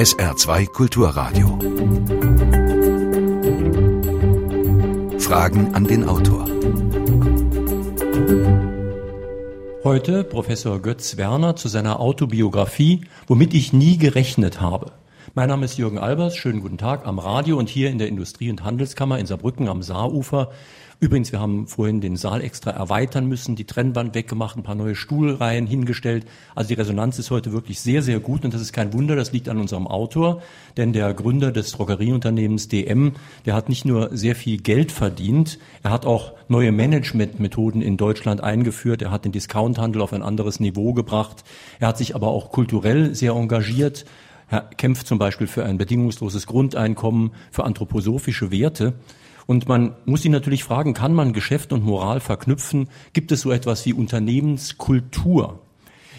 SR2 Kulturradio. Fragen an den Autor. Heute Professor Götz Werner zu seiner Autobiografie, womit ich nie gerechnet habe. Mein Name ist Jürgen Albers, schönen guten Tag am Radio und hier in der Industrie- und Handelskammer in Saarbrücken am Saarufer. Übrigens, wir haben vorhin den Saal extra erweitern müssen, die Trennwand weggemacht, ein paar neue Stuhlreihen hingestellt. Also die Resonanz ist heute wirklich sehr, sehr gut und das ist kein Wunder, das liegt an unserem Autor, denn der Gründer des Drogerieunternehmens DM, der hat nicht nur sehr viel Geld verdient, er hat auch neue Managementmethoden in Deutschland eingeführt, er hat den Discounthandel auf ein anderes Niveau gebracht, er hat sich aber auch kulturell sehr engagiert, er kämpft zum Beispiel für ein bedingungsloses Grundeinkommen, für anthroposophische Werte. Und man muss ihn natürlich fragen, kann man Geschäft und Moral verknüpfen? Gibt es so etwas wie Unternehmenskultur?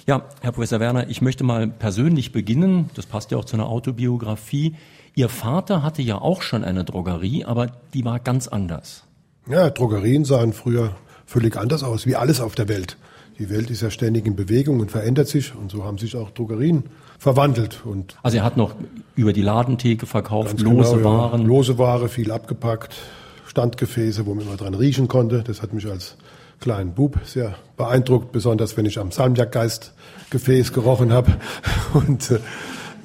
Ja, Herr Professor Werner, ich möchte mal persönlich beginnen. Das passt ja auch zu einer Autobiografie. Ihr Vater hatte ja auch schon eine Drogerie, aber die war ganz anders. Ja, Drogerien sahen früher völlig anders aus, wie alles auf der Welt. Die Welt ist ja ständig in Bewegung und verändert sich und so haben sich auch Drogerien verwandelt. Und also er hat noch über die Ladentheke verkauft, lose genau, Waren. Ja. Lose Ware, viel abgepackt, Standgefäße, wo man immer dran riechen konnte. Das hat mich als kleinen Bub sehr beeindruckt, besonders wenn ich am Salmiakgeist-Gefäß gerochen habe. Und äh,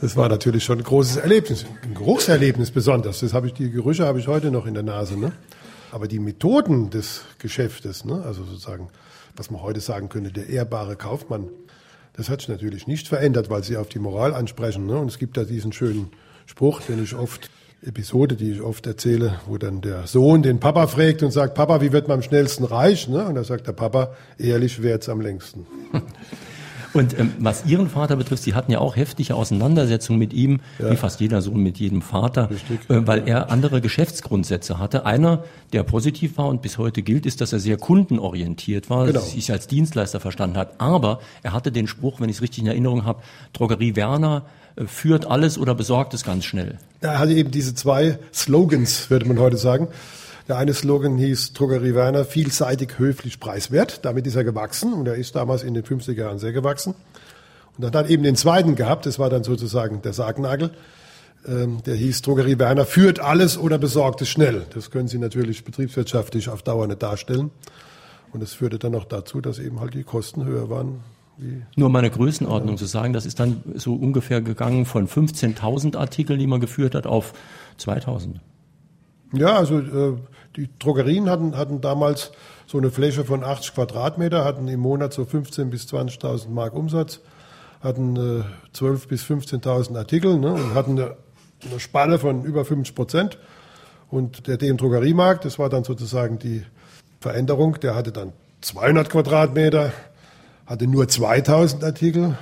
das war natürlich schon ein großes Erlebnis, ein Geruchserlebnis besonders. Das habe ich, die Gerüche habe ich heute noch in der Nase. Ne? Aber die Methoden des Geschäftes, ne? also sozusagen, was man heute sagen könnte, der ehrbare Kaufmann, das hat sich natürlich nicht verändert, weil Sie auf die Moral ansprechen. Ne? Und es gibt da diesen schönen Spruch, den ich oft, Episode, die ich oft erzähle, wo dann der Sohn den Papa fragt und sagt, Papa, wie wird man am schnellsten reich? Ne? Und da sagt der Papa, ehrlich wird's am längsten. Und ähm, was Ihren Vater betrifft, Sie hatten ja auch heftige Auseinandersetzungen mit ihm, ja. wie fast jeder Sohn mit jedem Vater, äh, weil er andere Geschäftsgrundsätze hatte. Einer, der positiv war und bis heute gilt, ist, dass er sehr kundenorientiert war, genau. sich als Dienstleister verstanden hat. Aber er hatte den Spruch, wenn ich es richtig in Erinnerung habe, Drogerie Werner äh, führt alles oder besorgt es ganz schnell. Er hatte eben diese zwei Slogans, würde man heute sagen. Der eine Slogan hieß Drogerie Werner, vielseitig, höflich, preiswert. Damit ist er gewachsen und er ist damals in den 50er Jahren sehr gewachsen. Und dann hat eben den zweiten gehabt, das war dann sozusagen der Sargnagel. Ähm, der hieß Drogerie Werner, führt alles oder besorgt es schnell. Das können Sie natürlich betriebswirtschaftlich auf Dauer nicht darstellen. Und das führte dann auch dazu, dass eben halt die Kosten höher waren wie Nur meine Größenordnung zu sagen, das ist dann so ungefähr gegangen von 15.000 Artikeln, die man geführt hat, auf 2.000. Ja, also äh, die Drogerien hatten, hatten damals so eine Fläche von 80 Quadratmeter, hatten im Monat so 15.000 bis 20.000 Mark Umsatz, hatten äh, 12.000 bis 15.000 Artikel ne, und hatten eine, eine Spanne von über 50 Prozent. Und der DM Drogeriemarkt, das war dann sozusagen die Veränderung, der hatte dann 200 Quadratmeter, hatte nur 2000 Artikel,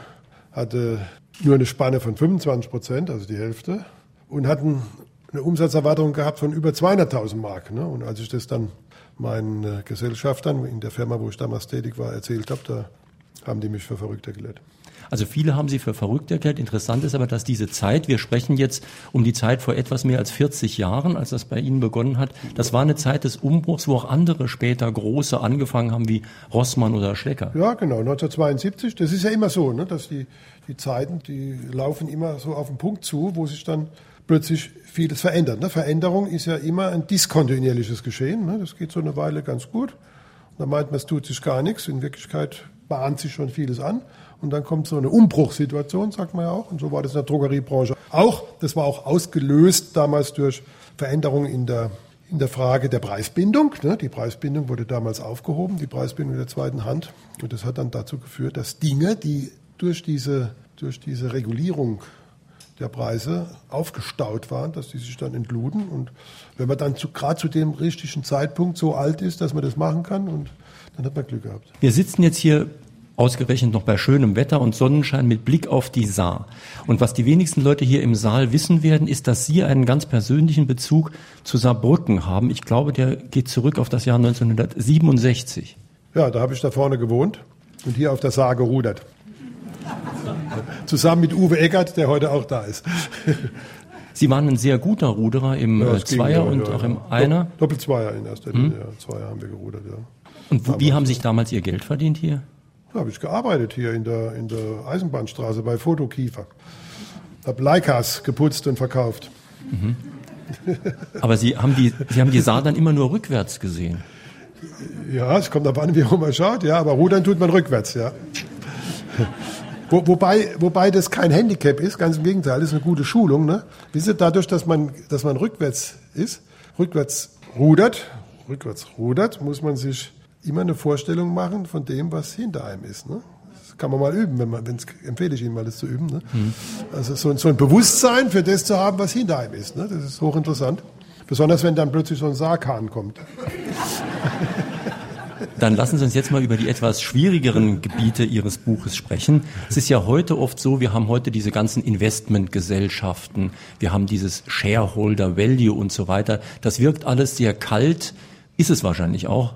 hatte nur eine Spanne von 25 Prozent, also die Hälfte, und hatten eine Umsatzerwartung gehabt von über 200.000 Mark. Ne? Und als ich das dann meinen äh, Gesellschaftern in der Firma, wo ich damals tätig war, erzählt habe, da haben die mich für verrückt erklärt. Also viele haben sie für verrückt erklärt. Interessant ist aber, dass diese Zeit, wir sprechen jetzt um die Zeit vor etwas mehr als 40 Jahren, als das bei Ihnen begonnen hat, das war eine Zeit des Umbruchs, wo auch andere später große angefangen haben, wie Rossmann oder Schlecker. Ja, genau, 1972. Das ist ja immer so, ne, dass die, die Zeiten, die laufen immer so auf den Punkt zu, wo sich dann plötzlich vieles verändert. Ne? Veränderung ist ja immer ein diskontinuierliches Geschehen. Ne? Das geht so eine Weile ganz gut. Und dann meint man, es tut sich gar nichts. In Wirklichkeit bahnt sich schon vieles an. Und dann kommt so eine Umbruchssituation, sagt man ja auch. Und so war das in der Drogeriebranche auch. Das war auch ausgelöst damals durch Veränderungen in der, in der Frage der Preisbindung. Ne? Die Preisbindung wurde damals aufgehoben, die Preisbindung der zweiten Hand. Und das hat dann dazu geführt, dass Dinge, die durch diese, durch diese Regulierung der Preise aufgestaut waren, dass die sich dann entluden. Und wenn man dann gerade zu dem richtigen Zeitpunkt so alt ist, dass man das machen kann, und dann hat man Glück gehabt. Wir sitzen jetzt hier ausgerechnet noch bei schönem Wetter und Sonnenschein mit Blick auf die Saar. Und was die wenigsten Leute hier im Saal wissen werden, ist, dass Sie einen ganz persönlichen Bezug zu Saarbrücken haben. Ich glaube, der geht zurück auf das Jahr 1967. Ja, da habe ich da vorne gewohnt und hier auf der Saar gerudert. Zusammen mit Uwe Eckert, der heute auch da ist. Sie waren ein sehr guter Ruderer im ja, äh, Zweier ging, und ja, auch im Einer. Doppelzweier in erster Linie, hm? ja. Zweier haben wir gerudert, ja. Und wo, wie haben Sie sich damals Ihr Geld verdient hier? Da habe ich gearbeitet hier in der, in der Eisenbahnstraße bei Fotokiefer. Habe Leicas geputzt und verkauft. Mhm. Aber Sie haben, die, Sie haben die Saar dann immer nur rückwärts gesehen? Ja, es kommt darauf an, wie man schaut, ja, aber rudern tut man rückwärts, ja. Wo, wobei, wobei das kein Handicap ist, ganz im Gegenteil, das ist eine gute Schulung. Ne? Wisst ihr, dadurch, dass man, dass man rückwärts ist, rückwärts rudert, rückwärts rudert, muss man sich immer eine Vorstellung machen von dem, was hinter einem ist. Ne? Das kann man mal üben, wenn man, wenn's, empfehle ich Ihnen mal, das zu üben. Ne? Mhm. Also so, so, ein Bewusstsein für das zu haben, was hinter einem ist. Ne? Das ist hochinteressant. Besonders wenn dann plötzlich so ein Sarghahn kommt. Dann lassen Sie uns jetzt mal über die etwas schwierigeren Gebiete Ihres Buches sprechen. Es ist ja heute oft so, wir haben heute diese ganzen Investmentgesellschaften, wir haben dieses Shareholder Value und so weiter. Das wirkt alles sehr kalt, ist es wahrscheinlich auch.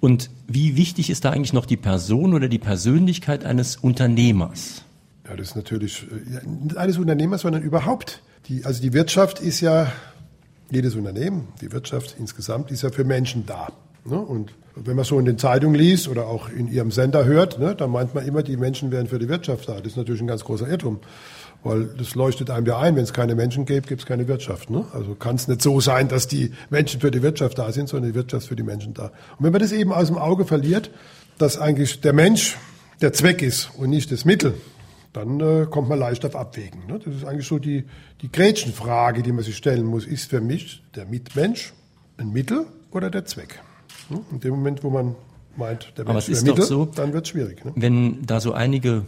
Und wie wichtig ist da eigentlich noch die Person oder die Persönlichkeit eines Unternehmers? Ja, das ist natürlich äh, nicht eines Unternehmers, sondern überhaupt. Die, also die Wirtschaft ist ja, jedes Unternehmen, die Wirtschaft insgesamt ist ja für Menschen da. Ne? Und wenn man so in den Zeitungen liest oder auch in Ihrem Sender hört, ne, dann meint man immer, die Menschen wären für die Wirtschaft da. Das ist natürlich ein ganz großer Irrtum. Weil das leuchtet einem ja ein, wenn es keine Menschen gäbe, gibt es keine Wirtschaft. Ne? Also kann es nicht so sein, dass die Menschen für die Wirtschaft da sind, sondern die Wirtschaft für die Menschen da. Und wenn man das eben aus dem Auge verliert, dass eigentlich der Mensch der Zweck ist und nicht das Mittel, dann äh, kommt man leicht auf Abwägen. Ne? Das ist eigentlich so die, die Gretchenfrage, die man sich stellen muss. Ist für mich der Mitmensch ein Mittel oder der Zweck? Ne? In dem Moment, wo man meint, der Mensch wäre Mittel, so, dann wird es schwierig. Ne? Wenn da so einige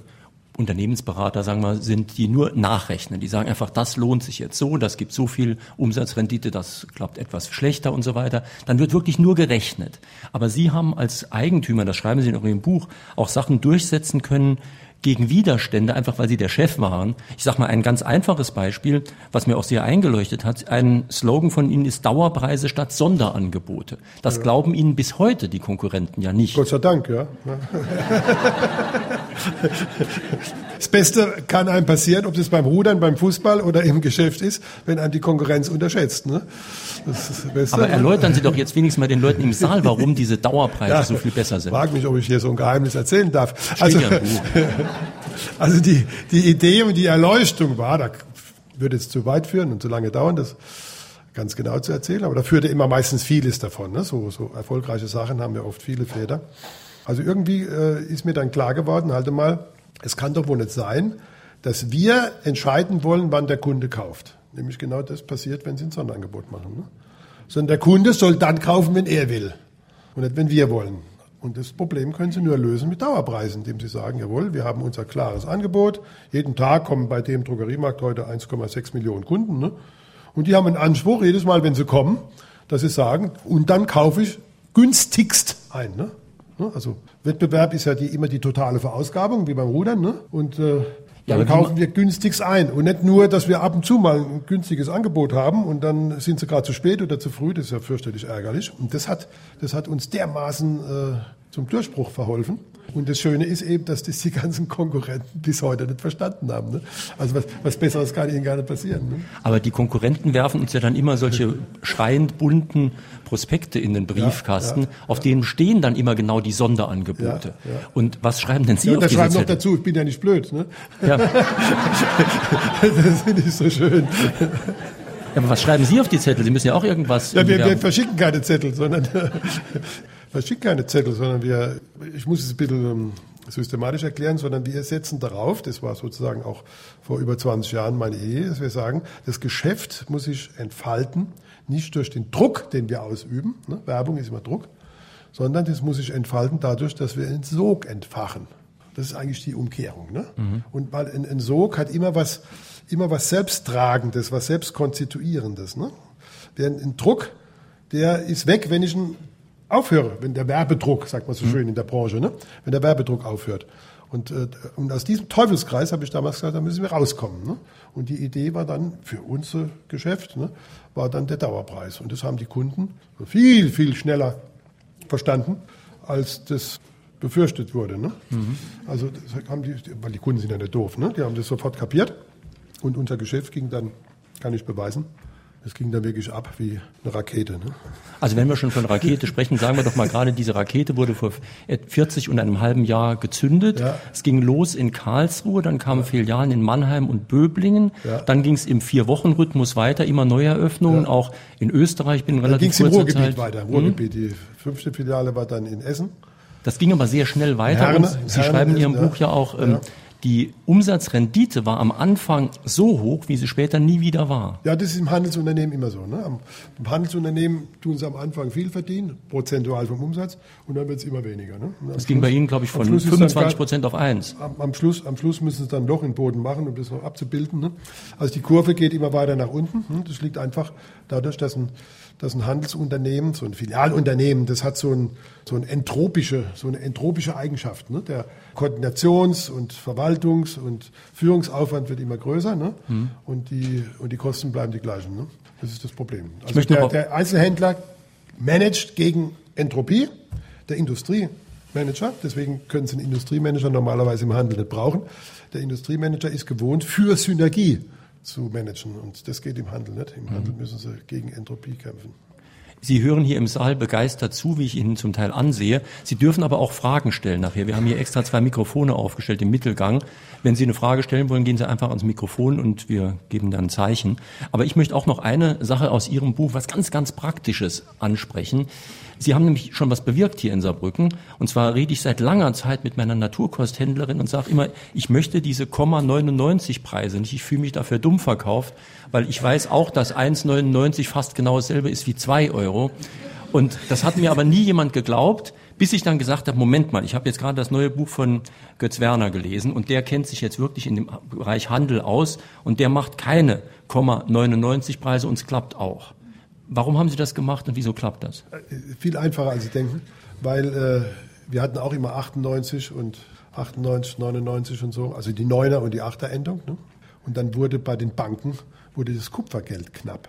Unternehmensberater, sagen wir, sind, die nur nachrechnen. Die sagen einfach, das lohnt sich jetzt so, das gibt so viel Umsatzrendite, das klappt etwas schlechter und so weiter. Dann wird wirklich nur gerechnet. Aber Sie haben als Eigentümer, das schreiben Sie in Ihrem Buch, auch Sachen durchsetzen können, gegen Widerstände, einfach weil sie der Chef waren. Ich sage mal ein ganz einfaches Beispiel, was mir auch sehr eingeleuchtet hat. Ein Slogan von Ihnen ist Dauerpreise statt Sonderangebote. Das ja. glauben Ihnen bis heute die Konkurrenten ja nicht. Gott sei Dank, ja. Das Beste kann einem passieren, ob es beim Rudern, beim Fußball oder im Geschäft ist, wenn einem die Konkurrenz unterschätzt. Ne? Aber erläutern Sie doch jetzt wenigstens mal den Leuten im Saal, warum diese Dauerpreise ja, so viel besser sind. Frag mich, ob ich hier so ein Geheimnis erzählen darf. Also, also die, die Idee und die Erleuchtung war, da würde es zu weit führen und zu lange dauern, das ganz genau zu erzählen, aber da führte immer meistens vieles davon. Ne? So, so erfolgreiche Sachen haben ja oft viele Feder. Also irgendwie äh, ist mir dann klar geworden, halte mal, es kann doch wohl nicht sein, dass wir entscheiden wollen, wann der Kunde kauft. Nämlich genau das passiert, wenn Sie ein Sonderangebot machen. Ne? Sondern der Kunde soll dann kaufen, wenn er will und nicht, wenn wir wollen. Und das Problem können Sie nur lösen mit Dauerpreisen, indem Sie sagen, jawohl, wir haben unser klares Angebot. Jeden Tag kommen bei dem Drogeriemarkt heute 1,6 Millionen Kunden. Ne? Und die haben einen Anspruch, jedes Mal, wenn sie kommen, dass sie sagen, und dann kaufe ich günstigst ein. Ne? Ne? Also Wettbewerb ist ja die, immer die totale Verausgabung, wie beim Rudern. Ne? Und äh, dann ja, kaufen wir günstigst ein. Und nicht nur, dass wir ab und zu mal ein günstiges Angebot haben und dann sind sie gerade zu spät oder zu früh. Das ist ja fürchterlich ärgerlich. Und das hat, das hat uns dermaßen äh, zum Durchbruch verholfen. Und das Schöne ist eben, dass das die ganzen Konkurrenten bis heute nicht verstanden haben. Ne? Also was, was Besseres kann ihnen gar nicht passieren. Ne? Aber die Konkurrenten werfen uns ja dann immer solche schreiend bunten Prospekte in den Briefkasten, ja, ja, auf ja. denen stehen dann immer genau die Sonderangebote. Und was schreiben denn Sie ja, auf diese schreiben noch dazu, ich bin ja nicht blöd. Ne? Ja. das finde ich so schön. aber was schreiben Sie auf die Zettel? Sie müssen ja auch irgendwas. Ja, wir, wir verschicken keine Zettel, sondern verschickt keine Zettel, sondern wir, ich muss es ein bisschen ähm, systematisch erklären, sondern wir setzen darauf, das war sozusagen auch vor über 20 Jahren meine Idee, dass wir sagen, das Geschäft muss sich entfalten, nicht durch den Druck, den wir ausüben, ne? Werbung ist immer Druck, sondern das muss sich entfalten dadurch, dass wir einen Sog entfachen. Das ist eigentlich die Umkehrung. Ne? Mhm. Und weil ein, ein, Sog hat immer was, immer was Selbsttragendes, was Selbstkonstituierendes. Ne? Während ein Druck, der ist weg, wenn ich ihn aufhöre, wenn der Werbedruck, sagt man so mhm. schön in der Branche, ne? wenn der Werbedruck aufhört. Und, äh, und aus diesem Teufelskreis habe ich damals gesagt, da müssen wir rauskommen. Ne? Und die Idee war dann für unser Geschäft, ne, war dann der Dauerpreis. Und das haben die Kunden viel, viel schneller verstanden, als das befürchtet wurde. Ne? Mhm. Also haben die, weil die Kunden sind ja nicht doof, ne? die haben das sofort kapiert. Und unser Geschäft ging dann, kann ich beweisen, das ging dann wirklich ab wie eine Rakete. Ne? Also wenn wir schon von Rakete sprechen, sagen wir doch mal gerade, diese Rakete wurde vor 40 und einem halben Jahr gezündet. Ja. Es ging los in Karlsruhe, dann kamen ja. Filialen in Mannheim und Böblingen. Ja. Dann ging es im Vier-Wochen-Rhythmus weiter, immer neue Eröffnungen, ja. auch in Österreich. Bin relativ dann ging es im Ruhrgebiet Zeit. weiter. Ruhrgebiet. Hm? Die fünfte Filiale war dann in Essen. Das ging aber sehr schnell weiter. Herne, Sie Herne schreiben in Ihrem Buch ja auch, ähm, die Umsatzrendite war am Anfang so hoch, wie sie später nie wieder war. Ja, das ist im Handelsunternehmen immer so. Ne? Im Handelsunternehmen tun sie am Anfang viel verdienen, prozentual vom Umsatz, und dann wird es immer weniger. Ne? Das ging bei Ihnen, glaube ich, von 25 Prozent auf 1. Am, am, Schluss, am Schluss müssen sie dann doch in den Boden machen, um das noch abzubilden. Ne? Also die Kurve geht immer weiter nach unten. Ne? Das liegt einfach dadurch, dass ein dass ein Handelsunternehmen, so ein Filialunternehmen, das hat so, ein, so, ein entropische, so eine entropische Eigenschaft. Ne? Der Koordinations- und Verwaltungs- und Führungsaufwand wird immer größer ne? Mhm. und, die, und die Kosten bleiben die gleichen. Ne? Das ist das Problem. Also der, der Einzelhändler managt gegen Entropie, der Industriemanager, deswegen können Sie einen Industriemanager normalerweise im Handel nicht brauchen. Der Industriemanager ist gewohnt, für Synergie zu managen. Und das geht im Handel nicht. Im mhm. Handel müssen sie gegen Entropie kämpfen. Sie hören hier im Saal begeistert zu, wie ich Ihnen zum Teil ansehe. Sie dürfen aber auch Fragen stellen nachher. Wir haben hier extra zwei Mikrofone aufgestellt im Mittelgang. Wenn Sie eine Frage stellen wollen, gehen Sie einfach ans Mikrofon und wir geben dann ein Zeichen. Aber ich möchte auch noch eine Sache aus Ihrem Buch, was ganz, ganz Praktisches ansprechen. Sie haben nämlich schon was bewirkt hier in Saarbrücken. Und zwar rede ich seit langer Zeit mit meiner Naturkosthändlerin und sage immer, ich möchte diese 99 Preise nicht. Ich fühle mich dafür dumm verkauft, weil ich weiß auch, dass 1,99 fast genau dasselbe ist wie 2 Euro. Und das hat mir aber nie jemand geglaubt, bis ich dann gesagt habe, Moment mal, ich habe jetzt gerade das neue Buch von Götz Werner gelesen und der kennt sich jetzt wirklich in dem Bereich Handel aus und der macht keine 99 Preise und es klappt auch. Warum haben Sie das gemacht und wieso klappt das? Äh, viel einfacher, als Sie denken, weil äh, wir hatten auch immer 98 und 98, 99 und so, also die Neuner und die Achter Endung. Ne? Und dann wurde bei den Banken wurde das Kupfergeld knapp.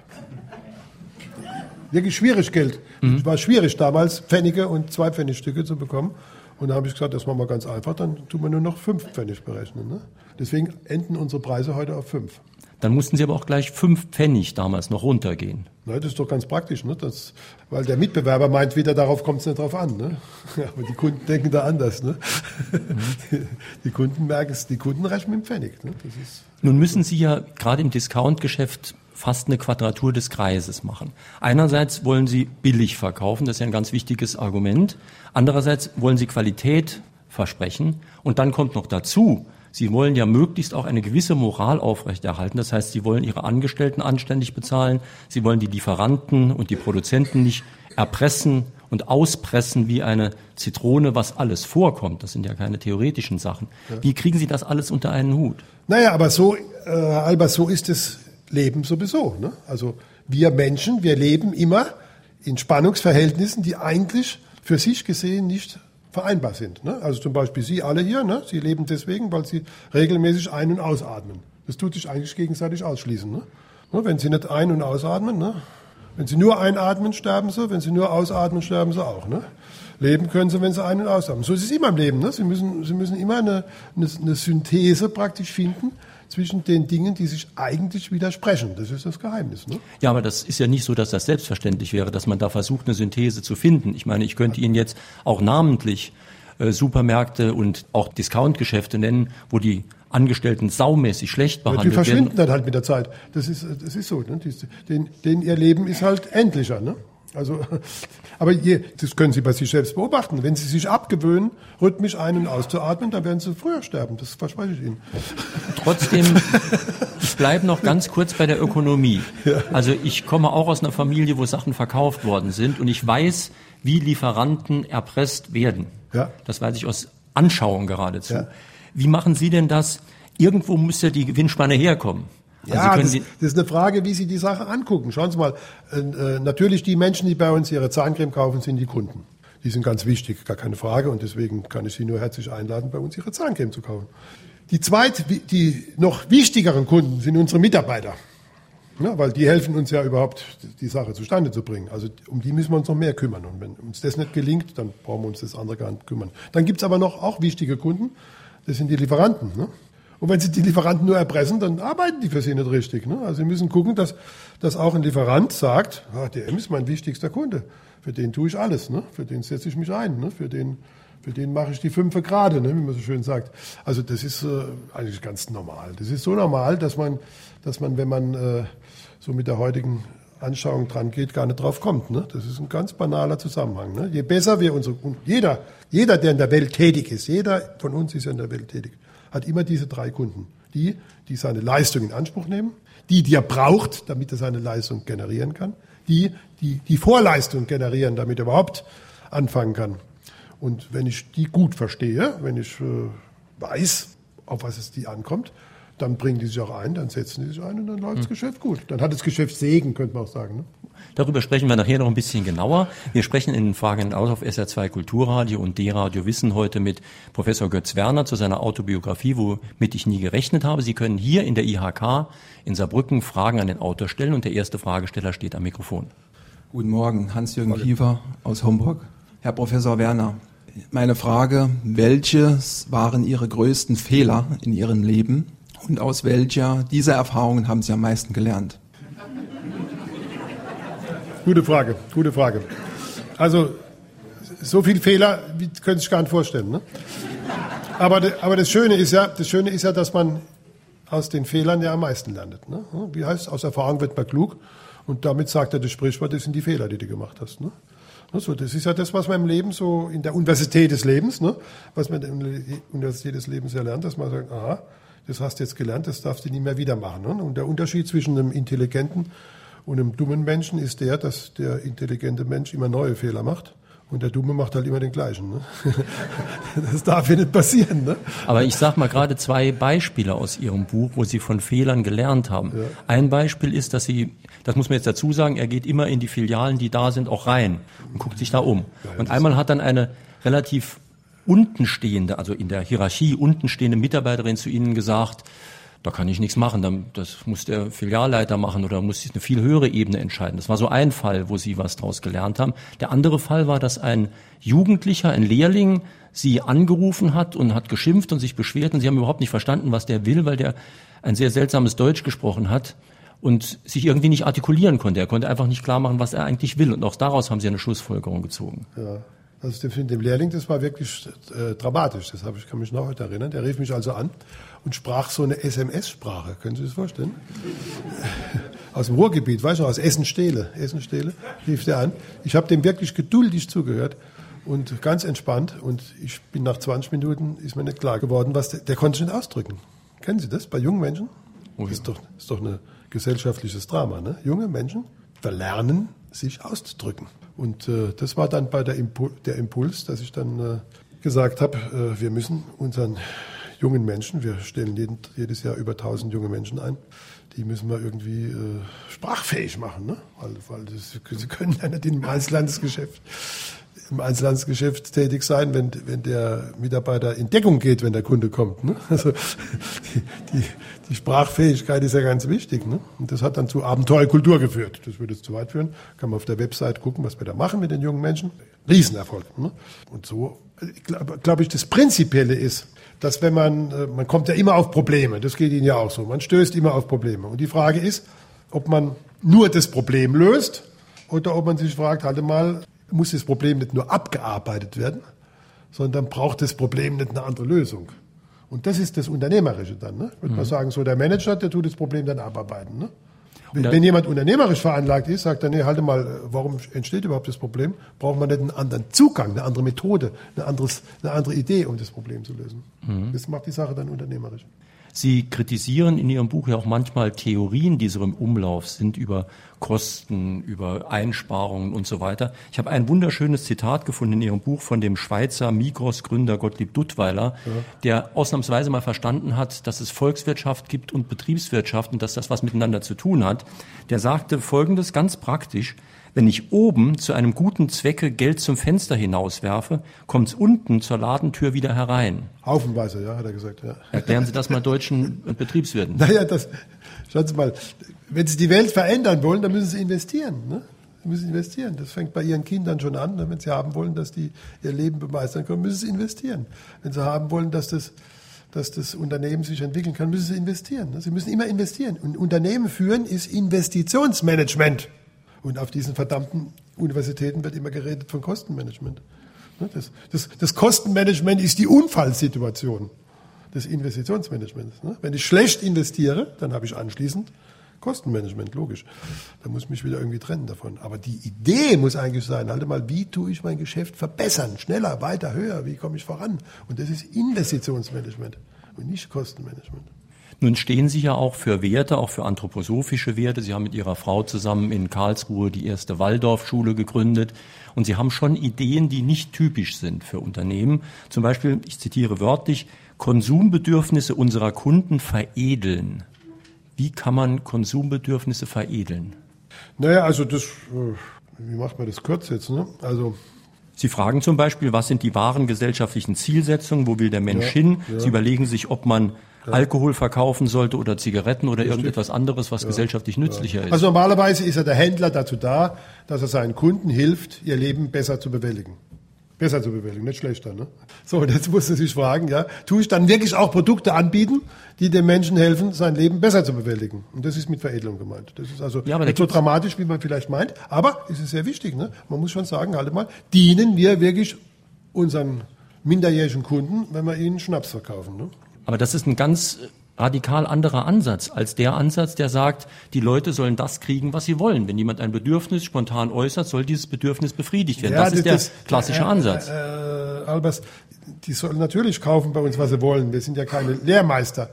Wirklich schwierig Geld. Mhm. Es war schwierig damals, Pfennige und zwei Pfennigstücke zu bekommen. Und da habe ich gesagt, das machen wir ganz einfach, dann tun wir nur noch fünf Pfennig berechnen. Ne? Deswegen enden unsere Preise heute auf fünf. Dann mussten Sie aber auch gleich fünf Pfennig damals noch runtergehen. Na, das ist doch ganz praktisch, ne? Das, weil der Mitbewerber meint wieder, darauf kommt es nicht drauf an. Ne? aber die Kunden denken da anders. Ne? Die, Kunden merken es, die Kunden rechnen mit dem Pfennig. Ne? Nun müssen Sie ja gerade im Discount-Geschäft fast eine Quadratur des Kreises machen. Einerseits wollen Sie billig verkaufen, das ist ja ein ganz wichtiges Argument. Andererseits wollen Sie Qualität versprechen. Und dann kommt noch dazu, Sie wollen ja möglichst auch eine gewisse Moral aufrechterhalten. Das heißt, Sie wollen Ihre Angestellten anständig bezahlen. Sie wollen die Lieferanten und die Produzenten nicht erpressen und auspressen wie eine Zitrone, was alles vorkommt. Das sind ja keine theoretischen Sachen. Wie kriegen Sie das alles unter einen Hut? Naja, aber so, äh, Alba, so ist das Leben sowieso. Ne? Also wir Menschen, wir leben immer in Spannungsverhältnissen, die eigentlich für sich gesehen nicht vereinbar sind. Ne? Also zum Beispiel Sie alle hier, ne? Sie leben deswegen, weil Sie regelmäßig ein- und ausatmen. Das tut sich eigentlich gegenseitig ausschließen. Ne? Ne? Wenn Sie nicht ein- und ausatmen, ne? wenn Sie nur einatmen, sterben Sie, wenn Sie nur ausatmen, sterben Sie auch. Ne? Leben können Sie, wenn Sie ein- und ausatmen. So ist es immer im Leben. Ne? Sie, müssen, Sie müssen immer eine, eine, eine Synthese praktisch finden zwischen den Dingen, die sich eigentlich widersprechen. Das ist das Geheimnis. Ne? Ja, aber das ist ja nicht so, dass das selbstverständlich wäre, dass man da versucht, eine Synthese zu finden. Ich meine, ich könnte Ihnen jetzt auch namentlich äh, Supermärkte und auch Discountgeschäfte nennen, wo die Angestellten saumäßig schlecht behandelt werden. Die verschwinden werden. dann halt mit der Zeit. Das ist, das ist so. Ne? Den, den ihr Leben ist halt endlicher. Ne? Also, aber je, das können Sie bei sich selbst beobachten. Wenn Sie sich abgewöhnen, rhythmisch ein- und auszuatmen, dann werden Sie früher sterben. Das verspreche ich Ihnen. Trotzdem, ich bleibe noch ganz kurz bei der Ökonomie. Also ich komme auch aus einer Familie, wo Sachen verkauft worden sind und ich weiß, wie Lieferanten erpresst werden. Ja. Das weiß ich aus Anschauung geradezu. Ja. Wie machen Sie denn das? Irgendwo muss ja die Gewinnspanne herkommen. Also ja, das, das, ist eine Frage, wie Sie die Sache angucken. Schauen Sie mal, äh, äh, natürlich die Menschen, die bei uns ihre Zahncreme kaufen, sind die Kunden. Die sind ganz wichtig, gar keine Frage. Und deswegen kann ich Sie nur herzlich einladen, bei uns ihre Zahncreme zu kaufen. Die zweit, die noch wichtigeren Kunden sind unsere Mitarbeiter. Ja, weil die helfen uns ja überhaupt, die Sache zustande zu bringen. Also um die müssen wir uns noch mehr kümmern. Und wenn uns das nicht gelingt, dann brauchen wir uns das andere gar nicht kümmern. Dann gibt's aber noch auch wichtige Kunden. Das sind die Lieferanten. Ne? Und wenn sie die Lieferanten nur erpressen, dann arbeiten die für sie nicht richtig. Ne? Also sie müssen gucken, dass, dass auch ein Lieferant sagt, ah, DM ist mein wichtigster Kunde. Für den tue ich alles. Ne? Für den setze ich mich ein. Ne? Für den für den mache ich die fünfe gerade, ne, wie man so schön sagt. Also das ist äh, eigentlich ganz normal. Das ist so normal, dass man, dass man, wenn man äh, so mit der heutigen Anschauung dran geht, gar nicht drauf kommt. Ne? Das ist ein ganz banaler Zusammenhang. Ne? Je besser wir unsere, jeder, jeder, der in der Welt tätig ist, jeder von uns ist ja in der Welt tätig, hat immer diese drei Kunden. Die, die seine Leistung in Anspruch nehmen, die, die er braucht, damit er seine Leistung generieren kann, die, die die Vorleistung generieren, damit er überhaupt anfangen kann. Und wenn ich die gut verstehe, wenn ich äh, weiß, auf was es die ankommt, dann bringen die sich auch ein, dann setzen die sich ein und dann läuft das hm. Geschäft gut. Dann hat das Geschäft Segen, könnte man auch sagen. Ne? Darüber sprechen wir nachher noch ein bisschen genauer. Wir sprechen in Fragen aus auf SR2 Kulturradio und D-Radio Wissen heute mit Professor Götz Werner zu seiner Autobiografie, womit ich nie gerechnet habe. Sie können hier in der IHK in Saarbrücken Fragen an den Autor stellen und der erste Fragesteller steht am Mikrofon. Guten Morgen, Hans-Jürgen Kiefer aus Homburg. Herr Professor Werner, meine Frage, welches waren Ihre größten Fehler in Ihrem Leben und aus welcher dieser Erfahrungen haben Sie am meisten gelernt? Gute Frage, gute Frage. Also so viele Fehler, wie können Sie sich gar nicht vorstellen. Ne? Aber, aber das Schöne ist ja, das Schöne ist ja, dass man aus den Fehlern ja am meisten lernt. Ne? Wie heißt aus Erfahrung wird man klug und damit sagt er das Sprichwort, das sind die Fehler, die du gemacht hast. Ne? Also das ist ja das, was man im Leben so in der Universität des Lebens, ne? was man in der Universität des Lebens ja lernt, dass man sagt, aha, das hast du jetzt gelernt, das darfst du nie mehr wieder machen. Ne? Und der Unterschied zwischen einem intelligenten und einem dummen Menschen ist der, dass der intelligente Mensch immer neue Fehler macht und der Dumme macht halt immer den gleichen. Ne? Das darf ja nicht passieren. Ne? Aber ich sage mal gerade zwei Beispiele aus Ihrem Buch, wo Sie von Fehlern gelernt haben. Ja. Ein Beispiel ist, dass Sie, das muss man jetzt dazu sagen, er geht immer in die Filialen, die da sind, auch rein und guckt sich da um. Ja, und einmal hat dann eine relativ untenstehende, also in der Hierarchie untenstehende Mitarbeiterin zu Ihnen gesagt, da kann ich nichts machen, das muss der Filialleiter machen oder muss eine viel höhere Ebene entscheiden. Das war so ein Fall, wo Sie was daraus gelernt haben. Der andere Fall war, dass ein Jugendlicher, ein Lehrling, Sie angerufen hat und hat geschimpft und sich beschwert und Sie haben überhaupt nicht verstanden, was der will, weil der ein sehr seltsames Deutsch gesprochen hat und sich irgendwie nicht artikulieren konnte. Er konnte einfach nicht klar machen, was er eigentlich will. Und auch daraus haben Sie eine Schlussfolgerung gezogen. Ja. Also dem, dem Lehrling, das war wirklich äh, dramatisch. Das habe ich kann mich noch heute erinnern. Der rief mich also an und sprach so eine SMS-Sprache. Können Sie sich das vorstellen? aus dem Ruhrgebiet, weißt du, aus Essen-Stehle. Essen-Stehle rief der an. Ich habe dem wirklich geduldig zugehört und ganz entspannt. Und ich bin nach 20 Minuten, ist mir nicht klar geworden, was der, der konnte sich nicht ausdrücken. Kennen Sie das bei jungen Menschen? Oh, ja. Ist doch, ist doch ein gesellschaftliches Drama. Ne? Junge Menschen verlernen, sich auszudrücken. Und äh, das war dann bei der, Impul der Impuls, dass ich dann äh, gesagt habe, äh, wir müssen unseren jungen Menschen, wir stellen jeden, jedes Jahr über 1000 junge Menschen ein, die müssen wir irgendwie äh, sprachfähig machen, ne? weil, weil das, sie können ja nicht im Einzelhandelsgeschäft im Einzelhandelsgeschäft tätig sein, wenn, wenn der Mitarbeiter in Deckung geht, wenn der Kunde kommt. Ne? Also die, die, die Sprachfähigkeit ist ja ganz wichtig. Ne? Und das hat dann zu Abenteuerkultur geführt. Das würde jetzt zu weit führen. Kann man auf der Website gucken, was wir da machen mit den jungen Menschen. Riesenerfolg. Ne? Und so, glaube glaub ich, das Prinzipielle ist, dass wenn man, äh, man kommt ja immer auf Probleme, das geht Ihnen ja auch so, man stößt immer auf Probleme. Und die Frage ist, ob man nur das Problem löst oder ob man sich fragt, halt mal, muss das Problem nicht nur abgearbeitet werden, sondern braucht das Problem nicht eine andere Lösung. Und das ist das Unternehmerische dann. Ne? Würde mhm. man sagen, so der Manager, der tut das Problem dann abarbeiten. Ne? Wenn, wenn, jemand unternehmerisch veranlagt ist, sagt er, nee, halte mal, warum entsteht überhaupt das Problem? Braucht man nicht einen anderen Zugang, eine andere Methode, eine, anderes, eine andere Idee, um das Problem zu lösen. Mhm. Das macht die Sache dann unternehmerisch. Sie kritisieren in Ihrem Buch ja auch manchmal Theorien, die so im Umlauf sind über Kosten, über Einsparungen und so weiter. Ich habe ein wunderschönes Zitat gefunden in Ihrem Buch von dem Schweizer Migros-Gründer Gottlieb Duttweiler, ja. der ausnahmsweise mal verstanden hat, dass es Volkswirtschaft gibt und Betriebswirtschaft und dass das was miteinander zu tun hat. Der sagte Folgendes ganz praktisch. Wenn ich oben zu einem guten Zwecke Geld zum Fenster hinauswerfe, kommt es unten zur Ladentür wieder herein. Haufenweise, ja, hat er gesagt. Ja. Erklären Sie das mal deutschen Betriebswirten. Naja, das, schauen Sie mal, wenn Sie die Welt verändern wollen, dann müssen Sie investieren. Ne? Sie müssen investieren. Das fängt bei Ihren Kindern schon an. Ne? Wenn Sie haben wollen, dass die ihr Leben bemeistern können, müssen Sie investieren. Wenn Sie haben wollen, dass das dass das Unternehmen sich entwickeln kann, müssen sie investieren. Sie müssen immer investieren. Und Unternehmen führen ist Investitionsmanagement. Und auf diesen verdammten Universitäten wird immer geredet von Kostenmanagement. Das, das, das Kostenmanagement ist die Unfallsituation des Investitionsmanagements. Wenn ich schlecht investiere, dann habe ich anschließend Kostenmanagement, logisch. Da muss ich mich wieder irgendwie trennen davon. Aber die Idee muss eigentlich sein, halt mal, wie tue ich mein Geschäft verbessern, schneller, weiter, höher, wie komme ich voran? Und das ist Investitionsmanagement und nicht Kostenmanagement. Nun stehen Sie ja auch für Werte, auch für anthroposophische Werte. Sie haben mit Ihrer Frau zusammen in Karlsruhe die erste Waldorfschule gegründet. Und Sie haben schon Ideen, die nicht typisch sind für Unternehmen. Zum Beispiel, ich zitiere wörtlich, Konsumbedürfnisse unserer Kunden veredeln. Wie kann man Konsumbedürfnisse veredeln? Naja, also das, äh, wie macht man das kurz jetzt? Ne? Also Sie fragen zum Beispiel, was sind die wahren gesellschaftlichen Zielsetzungen, wo will der Mensch ja, hin? Ja. Sie überlegen sich, ob man ja. Alkohol verkaufen sollte oder Zigaretten oder Richtig. irgendetwas anderes, was gesellschaftlich nützlicher ist. Also normalerweise ist ja der Händler dazu da, dass er seinen Kunden hilft, ihr Leben besser zu bewältigen besser zu bewältigen, nicht schlechter. Ne? So, jetzt muss man sich fragen, ja, tue ich dann wirklich auch Produkte anbieten, die dem Menschen helfen, sein Leben besser zu bewältigen? Und das ist mit Veredelung gemeint. Das ist also ja, nicht so dramatisch, wie man vielleicht meint, aber es ist sehr wichtig. Ne? Man muss schon sagen, halt mal, dienen wir wirklich unseren minderjährigen Kunden, wenn wir ihnen Schnaps verkaufen. Ne? Aber das ist ein ganz radikal anderer Ansatz als der Ansatz, der sagt, die Leute sollen das kriegen, was sie wollen. Wenn jemand ein Bedürfnis spontan äußert, soll dieses Bedürfnis befriedigt werden. Ja, das, das, ist der das, klassische äh, Ansatz. Äh, Albers, die sollen natürlich kaufen bei uns, was sie wollen. Wir sind ja keine Lehrmeister.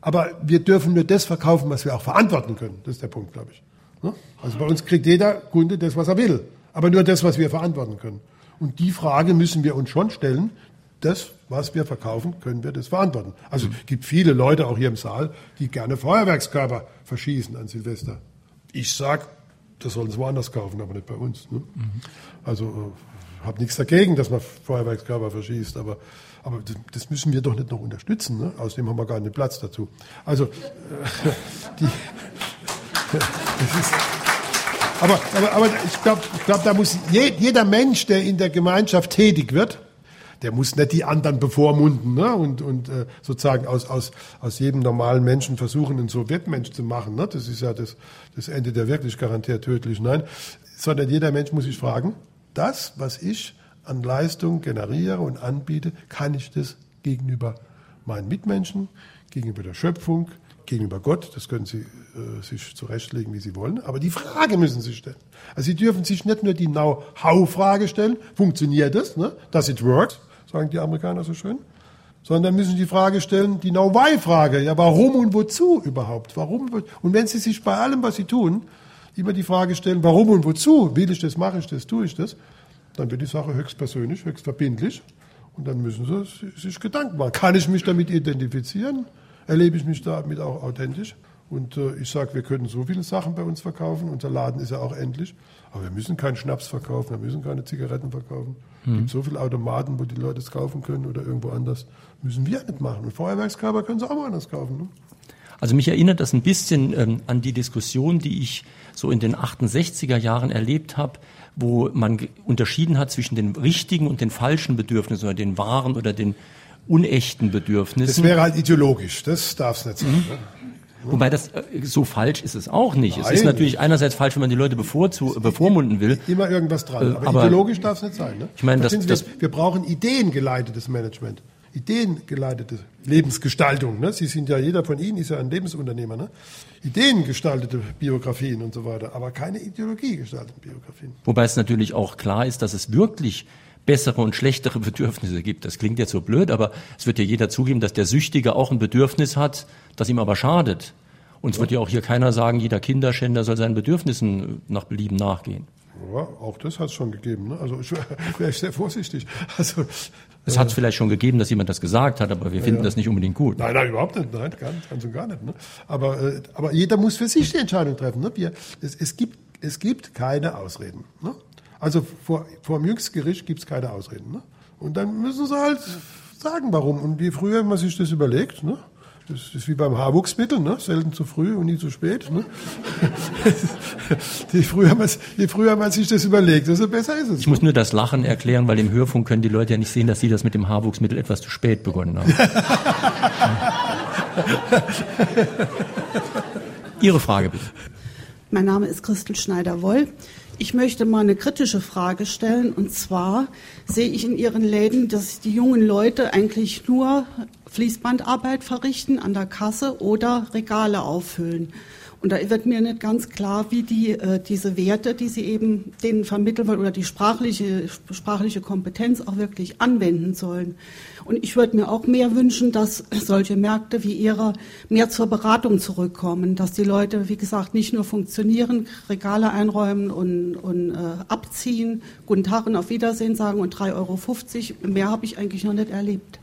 Aber wir dürfen nur das verkaufen, was wir auch verantworten können. Das ist der Punkt, glaube ich. Ne? Also bei uns kriegt jeder Kunde das, was er will. Aber nur das, was wir verantworten können. Und die Frage müssen wir uns schon stellen, das, was wir verkaufen, können wir das verantworten. Also es gibt viele Leute auch hier im Saal, die gerne Feuerwerkskörper verschießen an Silvester. Ich sag, das sollen sie woanders kaufen, aber nicht bei uns. Ne? Mhm. Also äh, habe nichts dagegen, dass man Feuerwerkskörper verschießt, aber, aber das müssen wir doch nicht noch unterstützen. Ne? Außerdem haben wir gar nicht Platz dazu. Also äh, die, das ist, aber, aber, aber ich glaube, ich glaub, da muss jeder Mensch, der in der Gemeinschaft tätig wird, der muss nicht die anderen bevormunden ne? und, und äh, sozusagen aus, aus, aus jedem normalen Menschen versuchen, einen Sowjetmensch zu machen. Ne? Das ist ja das, das Ende der wirklich garantiert tödlich. Nein, sondern jeder Mensch muss sich fragen, das, was ich an Leistung generiere und anbiete, kann ich das gegenüber meinen Mitmenschen, gegenüber der Schöpfung, gegenüber Gott, das können Sie äh, sich zurechtlegen, wie Sie wollen, aber die Frage müssen Sie stellen. Also Sie dürfen sich nicht nur die Know-how-Frage stellen, funktioniert das, ne? does it work, sagen die Amerikaner so schön, sondern müssen die Frage stellen, die Know-why-Frage, ja, warum und wozu überhaupt? Warum? Und wenn Sie sich bei allem, was Sie tun, immer die Frage stellen, warum und wozu, will ich das, mache ich das, tue ich das, dann wird die Sache höchst persönlich, höchst verbindlich und dann müssen Sie sich Gedanken machen. Kann ich mich damit identifizieren? Erlebe ich mich damit auch authentisch? Und äh, ich sage, wir können so viele Sachen bei uns verkaufen. Unser Laden ist ja auch endlich. Aber wir müssen keinen Schnaps verkaufen, wir müssen keine Zigaretten verkaufen. Es mhm. gibt so viele Automaten, wo die Leute es kaufen können oder irgendwo anders. Müssen wir nicht machen. Und Feuerwerkskörper können sie auch mal anders kaufen. Ne? Also mich erinnert das ein bisschen ähm, an die Diskussion, die ich so in den 68er Jahren erlebt habe, wo man unterschieden hat zwischen den richtigen und den falschen Bedürfnissen oder den wahren oder den unechten Bedürfnissen. Das wäre halt ideologisch, das darf es nicht sein. Mhm. Ne? Wobei das äh, so falsch ist es auch nicht. Nein. Es ist natürlich einerseits falsch, wenn man die Leute bevorzu bevormunden will. Immer irgendwas dran. Äh, aber, aber ideologisch darf es nicht sein. Ne? Ich meine, das, das, wir brauchen ideengeleitetes Management. Ideengeleitete Lebensgestaltung. Ne? Sie sind ja, jeder von Ihnen ist ja ein Lebensunternehmer. Ne? Ideengestaltete Biografien und so weiter, aber keine ideologiegestalteten Biografien. Wobei es natürlich auch klar ist, dass es wirklich bessere und schlechtere Bedürfnisse gibt. Das klingt jetzt so blöd, aber es wird ja jeder zugeben, dass der Süchtige auch ein Bedürfnis hat, das ihm aber schadet. Und es ja. wird ja auch hier keiner sagen, jeder Kinderschänder soll seinen Bedürfnissen nach Belieben nachgehen. Ja, auch das hat es schon gegeben. Ne? Also ich wäre sehr vorsichtig. Also, es hat es äh, vielleicht schon gegeben, dass jemand das gesagt hat, aber wir finden ja. das nicht unbedingt gut. Nein, nein, überhaupt nicht. Nein, ganz, ganz und gar nicht. Ne? Aber, äh, aber jeder muss für sich die Entscheidung treffen. Ne? Wir, es, es, gibt, es gibt keine Ausreden. Ne? Also vor, vor dem Jüngstgericht gibt es keine Ausreden. Ne? Und dann müssen sie halt sagen, warum. Und je früher man sich das überlegt, ne? das ist wie beim Haarwuchsmittel, ne? selten zu früh und nie zu spät. Ne? je, früher man, je früher man sich das überlegt, desto besser ist es. Ich muss nur das Lachen erklären, weil im Hörfunk können die Leute ja nicht sehen, dass sie das mit dem Haarwuchsmittel etwas zu spät begonnen haben. Ihre Frage bitte. Mein Name ist Christel Schneider-Woll. Ich möchte mal eine kritische Frage stellen. Und zwar sehe ich in Ihren Läden, dass die jungen Leute eigentlich nur Fließbandarbeit verrichten an der Kasse oder Regale auffüllen. Und da wird mir nicht ganz klar, wie die äh, diese Werte, die sie eben denen vermitteln wollen oder die sprachliche sprachliche Kompetenz auch wirklich anwenden sollen. Und ich würde mir auch mehr wünschen, dass solche Märkte wie ihre mehr zur Beratung zurückkommen, dass die Leute, wie gesagt, nicht nur funktionieren, Regale einräumen und, und äh, abziehen, guten Tag und auf Wiedersehen sagen und 3,50 Euro. Mehr habe ich eigentlich noch nicht erlebt.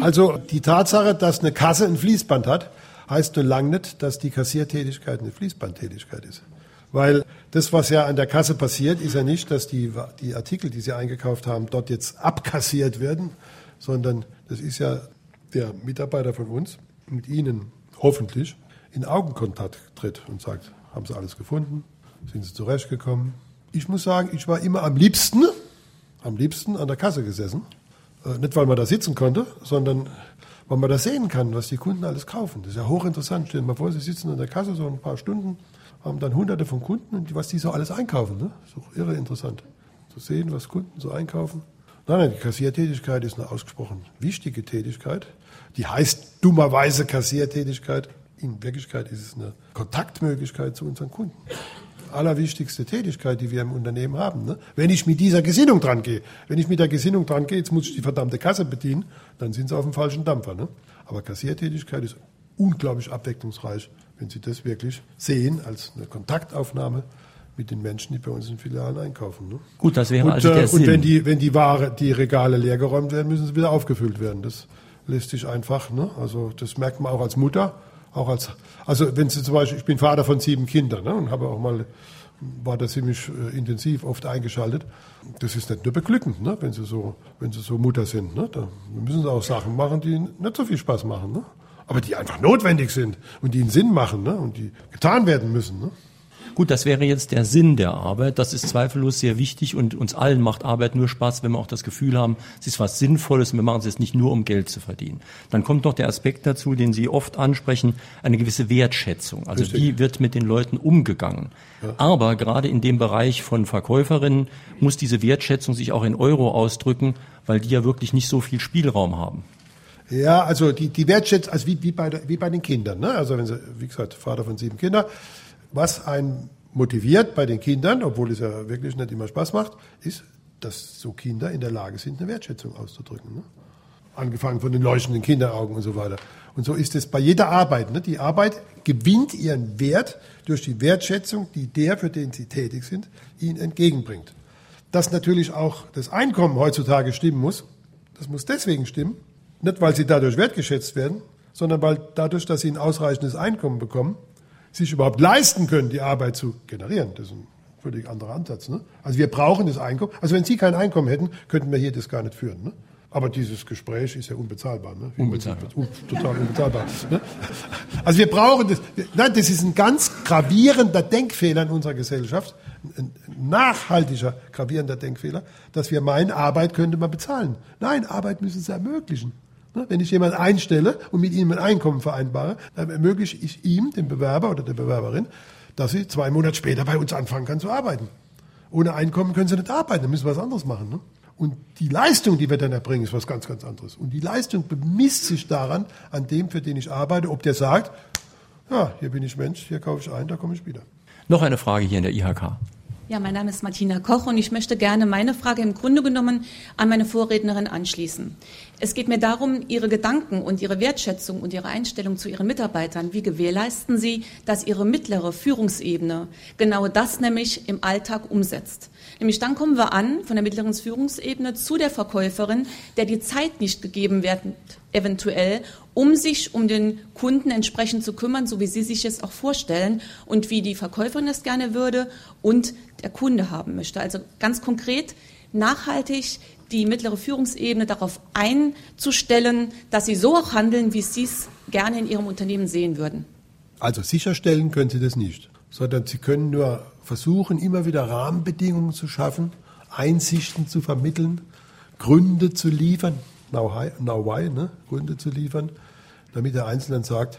Also die Tatsache, dass eine Kasse ein Fließband hat, heißt nur lang nicht, dass die Kassiertätigkeit eine Fließbandtätigkeit ist. Weil das, was ja an der Kasse passiert, ist ja nicht, dass die, die Artikel, die Sie eingekauft haben, dort jetzt abkassiert werden, sondern das ist ja der Mitarbeiter von uns mit Ihnen hoffentlich in Augenkontakt tritt und sagt, haben Sie alles gefunden? Sind Sie zurechtgekommen? Ich muss sagen, ich war immer am liebsten, am liebsten an der Kasse gesessen. Äh, nicht, weil man da sitzen konnte, sondern weil man das sehen kann, was die Kunden alles kaufen. Das ist ja hochinteressant. Stellen Sie mal vor, Sie sitzen an der Kasse so ein paar Stunden, haben dann hunderte von Kunden und was die so alles einkaufen. Ne? Das ist auch irre interessant. Zu sehen, was Kunden so einkaufen. Nein, nein, die Kassiertätigkeit ist eine ausgesprochen wichtige Tätigkeit. Die heißt dummerweise Kassiertätigkeit. In Wirklichkeit ist es eine Kontaktmöglichkeit zu unseren Kunden allerwichtigste Tätigkeit, die wir im Unternehmen haben. Ne? Wenn ich mit dieser Gesinnung dran gehe, wenn ich mit der Gesinnung dran gehe, jetzt muss ich die verdammte Kasse bedienen, dann sind Sie auf dem falschen Dampfer. Ne? Aber Kassiertätigkeit ist unglaublich abwechslungsreich, wenn Sie das wirklich sehen als eine Kontaktaufnahme mit den Menschen, die bei uns in Filialen einkaufen. Ne? Gut, das wäre und, also der äh, Sinn. Und wenn die, wenn die Ware, die Regale leergeräumt werden, müssen sie wieder aufgefüllt werden. Das lässt sich einfach, ne? also das merkt man auch als Mutter, auch als, also wenn Sie zum Beispiel, ich bin Vater von sieben Kindern ne, und habe auch mal, war da ziemlich äh, intensiv oft eingeschaltet. Das ist nicht nur beglückend, ne, wenn Sie so, wenn Sie so Mutter sind. Ne, da müssen Sie auch Sachen machen, die nicht so viel Spaß machen, ne, aber die einfach notwendig sind und die einen Sinn machen ne, und die getan werden müssen. Ne. Gut, das wäre jetzt der Sinn der Arbeit. Das ist zweifellos sehr wichtig und uns allen macht Arbeit nur Spaß, wenn wir auch das Gefühl haben, es ist was Sinnvolles und wir machen es jetzt nicht nur, um Geld zu verdienen. Dann kommt noch der Aspekt dazu, den Sie oft ansprechen, eine gewisse Wertschätzung. Also Richtig. wie wird mit den Leuten umgegangen? Aber gerade in dem Bereich von Verkäuferinnen muss diese Wertschätzung sich auch in Euro ausdrücken, weil die ja wirklich nicht so viel Spielraum haben. Ja, also die, die Wertschätzung, also wie, wie, bei, wie bei den Kindern. Ne? Also wenn Sie, wie gesagt, Vater von sieben Kindern, was einen motiviert bei den Kindern, obwohl es ja wirklich nicht immer Spaß macht, ist, dass so Kinder in der Lage sind, eine Wertschätzung auszudrücken. Ne? Angefangen von den leuchtenden Kinderaugen und so weiter. Und so ist es bei jeder Arbeit. Ne? Die Arbeit gewinnt ihren Wert durch die Wertschätzung, die der, für den sie tätig sind, ihnen entgegenbringt. Dass natürlich auch das Einkommen heutzutage stimmen muss, das muss deswegen stimmen, nicht weil sie dadurch wertgeschätzt werden, sondern weil dadurch, dass sie ein ausreichendes Einkommen bekommen, sich überhaupt leisten können, die Arbeit zu generieren. Das ist ein völlig anderer Ansatz. Ne? Also wir brauchen das Einkommen. Also wenn Sie kein Einkommen hätten, könnten wir hier das gar nicht führen. Ne? Aber dieses Gespräch ist ja unbezahlbar. Ne? Unbezahlbar. Un total unbezahlbar. Ne? Also wir brauchen das. Nein, das ist ein ganz gravierender Denkfehler in unserer Gesellschaft, ein nachhaltiger gravierender Denkfehler, dass wir meinen, Arbeit könnte man bezahlen. Nein, Arbeit müssen Sie ermöglichen. Wenn ich jemanden einstelle und mit ihm ein Einkommen vereinbare, dann ermögliche ich ihm, dem Bewerber oder der Bewerberin, dass sie zwei Monate später bei uns anfangen kann zu arbeiten. Ohne Einkommen können sie nicht arbeiten, dann müssen wir was anderes machen. Ne? Und die Leistung, die wir dann erbringen, ist was ganz, ganz anderes. Und die Leistung bemisst sich daran, an dem, für den ich arbeite, ob der sagt, ja, hier bin ich Mensch, hier kaufe ich ein, da komme ich wieder. Noch eine Frage hier in der IHK. Ja, mein Name ist Martina Koch und ich möchte gerne meine Frage im Grunde genommen an meine Vorrednerin anschließen. Es geht mir darum, Ihre Gedanken und Ihre Wertschätzung und Ihre Einstellung zu Ihren Mitarbeitern. Wie gewährleisten Sie, dass Ihre mittlere Führungsebene genau das nämlich im Alltag umsetzt? Nämlich dann kommen wir an von der mittleren Führungsebene zu der Verkäuferin, der die Zeit nicht gegeben wird, eventuell, um sich um den Kunden entsprechend zu kümmern, so wie Sie sich es auch vorstellen und wie die Verkäuferin es gerne würde und der Kunde haben möchte. Also ganz konkret nachhaltig die mittlere Führungsebene darauf einzustellen, dass sie so auch handeln, wie Sie es gerne in Ihrem Unternehmen sehen würden. Also sicherstellen können Sie das nicht, sondern Sie können nur versuchen, immer wieder Rahmenbedingungen zu schaffen, Einsichten zu vermitteln, Gründe zu liefern, Now why, now why ne? Gründe zu liefern, damit der Einzelne sagt,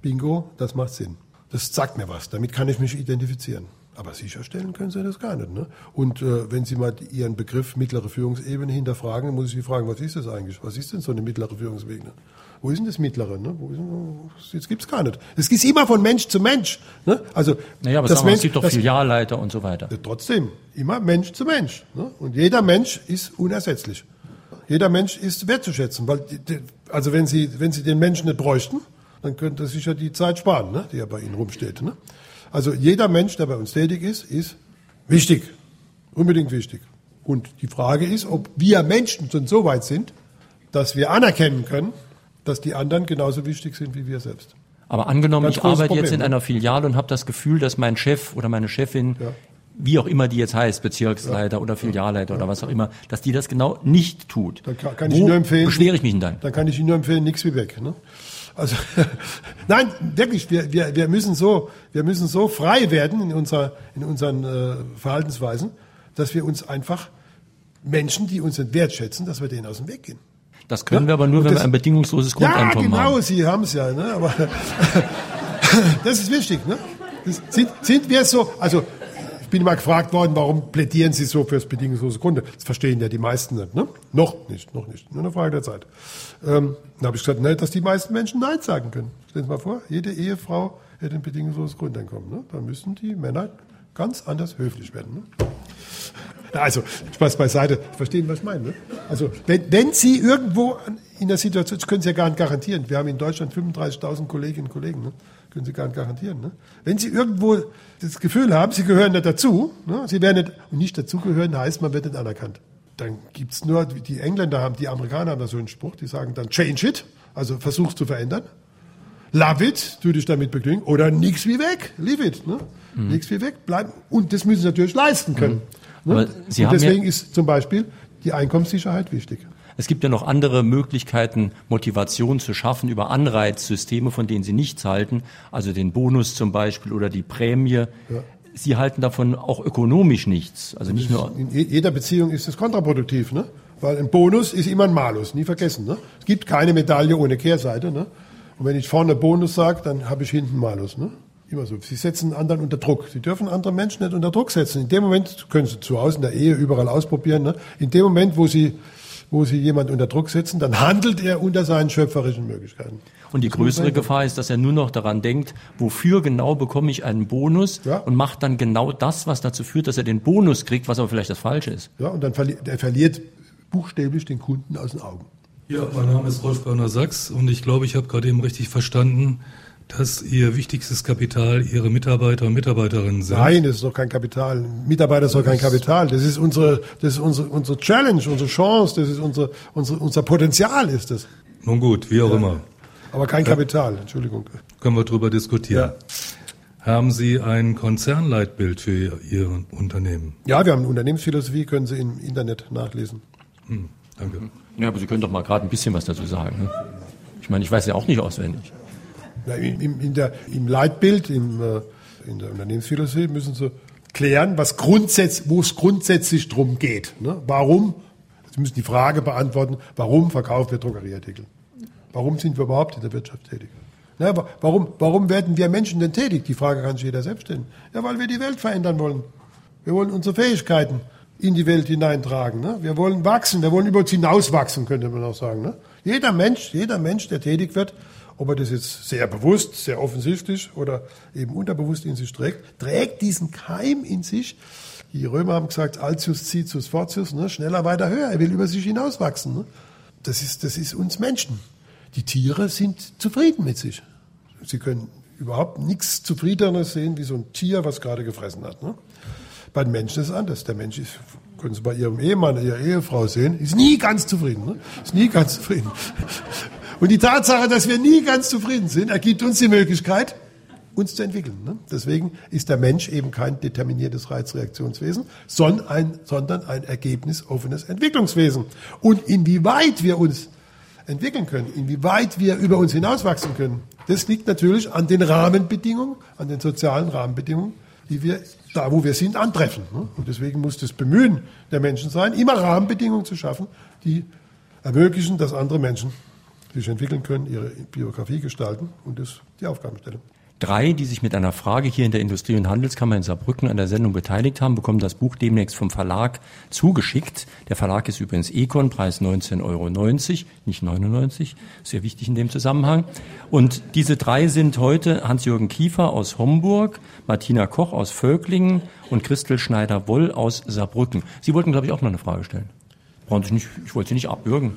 bingo, das macht Sinn. Das sagt mir was, damit kann ich mich identifizieren. Aber sicherstellen können Sie das gar nicht. Ne? Und äh, wenn Sie mal Ihren Begriff mittlere Führungsebene hinterfragen, dann muss ich Sie fragen, was ist das eigentlich? Was ist denn so eine mittlere Führungsebene? Wo ist denn das Mittlere? Ne? Wo ist denn, das gibt's gar nicht. Es geht immer von Mensch zu Mensch. Ne? Also naja, aber das sagen wir, Mensch, es gibt doch das- Filialleiter und so weiter. ja, trotzdem, immer Mensch zu Mensch. Ne? Und jeder Mensch ist unersetzlich. Jeder Mensch ist wertzuschätzen. Weil also wenn Sie, wenn Sie den Menschen nicht bräuchten, dann könnte sich ja die Zeit sparen, ne? die ja bei Ihnen rumsteht. Ne? Also jeder Mensch, der bei uns tätig ist, ist wichtig. Unbedingt wichtig. Und die Frage ist, ob wir Menschen schon so weit sind, dass wir anerkennen können, dass die anderen genauso wichtig sind wie wir selbst. Aber angenommen, Ganz ich arbeite jetzt Problem, in ne? einer Filiale und habe das Gefühl, dass mein Chef oder meine Chefin, Ja. wie auch immer die jetzt heißt, Bezirksleiter oder Filialleiter oder was auch immer, dass die das genau nicht tut. Dann kann, kann ich Wo Ihnen nur empfehlen. beschwere ich mich denn dann? Dann kann ich Ihnen nur empfehlen, nichts wie weg. Ne? Also nein, wirklich, wir, wir, wir, müssen so, wir müssen so frei werden in, unserer, in unseren äh, Verhaltensweisen, dass wir uns einfach Menschen, die uns wertschätzen, dass wir denen aus dem Weg gehen. Das können Ja, wir aber nur, und wenn das- wir ein bedingungsloses Ja, Grundeinkommen genau, haben. Sie haben es ja. Ne? Aber das ist wichtig. Ne? Das sind, sind wir so, also bin mal gefragt worden, warum plädieren Sie so für das bedingungslose Grunde? Das verstehen ja die meisten nicht. Ne? Noch nicht, noch nicht. Nur eine Frage der Zeit. Ähm, dann habe ich gesagt, ne, dass die meisten Menschen Nein sagen können. Stellen Sie mal vor, jede Ehefrau hätte ein bedingungsloses Grundeinkommen. Ne? Da müssen die Männer ganz anders höflich werden. Ne? Also, Spaß beiseite. Verstehen, was ich meine. Ne? Also, wenn, wenn Sie irgendwo in der Situation, das können Sie ja gar nicht garantieren. Wir haben in Deutschland 35.000 Kolleginnen und Kollegen. Ne? Können Sie gar nicht garantieren. Ne? Wenn Sie irgendwo das Gefühl haben, Sie gehören nicht dazu, ne? Sie werden nicht, und nicht dazugehören heißt, man wird nicht anerkannt. Dann gibt's nur, die Engländer haben, die Amerikaner haben da so einen Spruch, die sagen dann, change it, also versuch's zu verändern. Love it, tu dich damit begnügen, oder nix wie weg, leave it, ne? Mhm. Nix wie weg, bleiben. Und das müssen sie natürlich leisten können. Ne? Aber Sie Und haben ja- deswegen ist zum Beispiel die Einkommenssicherheit wichtig. Es gibt ja noch andere Möglichkeiten, Motivation zu schaffen über Anreizsysteme, von denen Sie nichts halten, also den Bonus zum Beispiel oder die Prämie. Sie halten davon auch ökonomisch nichts. Also nicht nur. In je- jeder Beziehung ist es kontraproduktiv, ne? Weil ein Bonus ist immer ein Malus, nie vergessen. Ne? Es gibt keine Medaille ohne Kehrseite. Ne? Und wenn ich vorne Bonus sage, dann habe ich hinten Malus. Ne? Immer so. Sie setzen anderen unter Druck. Sie dürfen andere Menschen nicht unter Druck setzen. In dem Moment können Sie zu Hause in der Ehe überall ausprobieren. Ne? In dem Moment, wo Sie, wo Sie jemand unter Druck setzen, dann handelt er unter seinen schöpferischen Möglichkeiten. Und die Das größere. Gefahr ist, dass er nur noch daran denkt, wofür genau bekomme ich einen Bonus Ja. und macht dann genau das, was dazu führt, dass er den Bonus kriegt, was aber vielleicht das Falsche ist. Ja, und dann verli er verliert buchstäblich den Kunden aus den Augen. Ja, mein Name ist Rolf Berner Sachs und ich glaube, ich habe gerade eben richtig verstanden, dass Ihr wichtigstes Kapital Ihre Mitarbeiter und Mitarbeiterinnen sind. Nein, das ist doch kein Kapital. Mitarbeiter ist doch kein Kapital. Das ist unsere, das ist unsere, unsere Challenge, unsere Chance, das ist unsere, unsere, unser Potenzial ist das. Nun gut, wie auch immer. Aber kein Kapital, Entschuldigung. Können wir drüber diskutieren. Ja. Haben Sie ein Konzernleitbild für Ihr, Ihr Unternehmen? Ja, wir haben eine Unternehmensphilosophie, können Sie im Internet nachlesen. Hm, danke. Ja, aber Sie können doch mal gerade ein bisschen was dazu sagen. Ne? Ich meine, ich weiß ja auch nicht auswendig. Im, im, in der, Im Leitbild, im, äh, in der Unternehmensphilosophie müssen Sie klären, was grundsätzlich, wo es grundsätzlich drum geht. Ne? Warum? Sie müssen die Frage beantworten, warum verkaufen wir Drogerieartikel? Warum sind wir überhaupt in der Wirtschaft tätig? Na, warum, warum werden wir Menschen denn tätig? Die Frage kann sich jeder selbst stellen. Ja, weil wir die Welt verändern wollen. Wir wollen unsere Fähigkeiten in die Welt hineintragen. Ne? Wir wollen wachsen, wir wollen über uns hinauswachsen, könnte man auch sagen. Ne? Jeder Mensch, jeder Mensch, der tätig wird, ob er das jetzt sehr bewusst, sehr offensichtlich oder eben unterbewusst in sich trägt, trägt diesen Keim in sich. Die Römer haben gesagt, altius citius fortius, ne? schneller, weiter, höher. Er will über sich hinauswachsen. Ne? Das, ist, das ist uns Menschen. Die Tiere sind zufrieden mit sich. Sie können überhaupt nichts Zufriedeneres sehen wie so ein Tier, was gerade gefressen hat. Ne? Bei den Menschen ist es anders. Der Mensch ist, können Sie bei Ihrem Ehemann, Ihrer Ehefrau sehen, ist nie ganz zufrieden. Ne? Ist nie ganz zufrieden. Und die Tatsache, dass wir nie ganz zufrieden sind, ergibt uns die Möglichkeit, uns zu entwickeln. Ne? Deswegen ist der Mensch eben kein determiniertes Reizreaktionswesen, sondern ein, sondern ein ergebnisoffenes Entwicklungswesen. Und inwieweit wir uns entwickeln können, inwieweit wir über uns hinauswachsen können, das liegt natürlich an den Rahmenbedingungen, an den sozialen Rahmenbedingungen, die wir da, wo wir sind, antreffen. ne? Und deswegen muss das Bemühen der Menschen sein, immer Rahmenbedingungen zu schaffen, die ermöglichen, dass andere Menschen sich entwickeln können, ihre Biografie gestalten und das ist die Aufgabenstellung. Drei, die sich mit einer Frage hier in der Industrie- und Handelskammer in Saarbrücken an der Sendung beteiligt haben, bekommen das Buch demnächst vom Verlag zugeschickt. Der Verlag ist übrigens Econ, Preis 19,90 Euro, nicht 99, sehr wichtig in dem Zusammenhang. Und diese drei sind heute Hans-Jürgen Kiefer aus Homburg, Martina Koch aus Völklingen und Christel Schneider-Woll aus Saarbrücken. Sie wollten, glaube ich, auch noch eine Frage stellen. Brauchen Sie nicht, ich wollte Sie nicht abwürgen.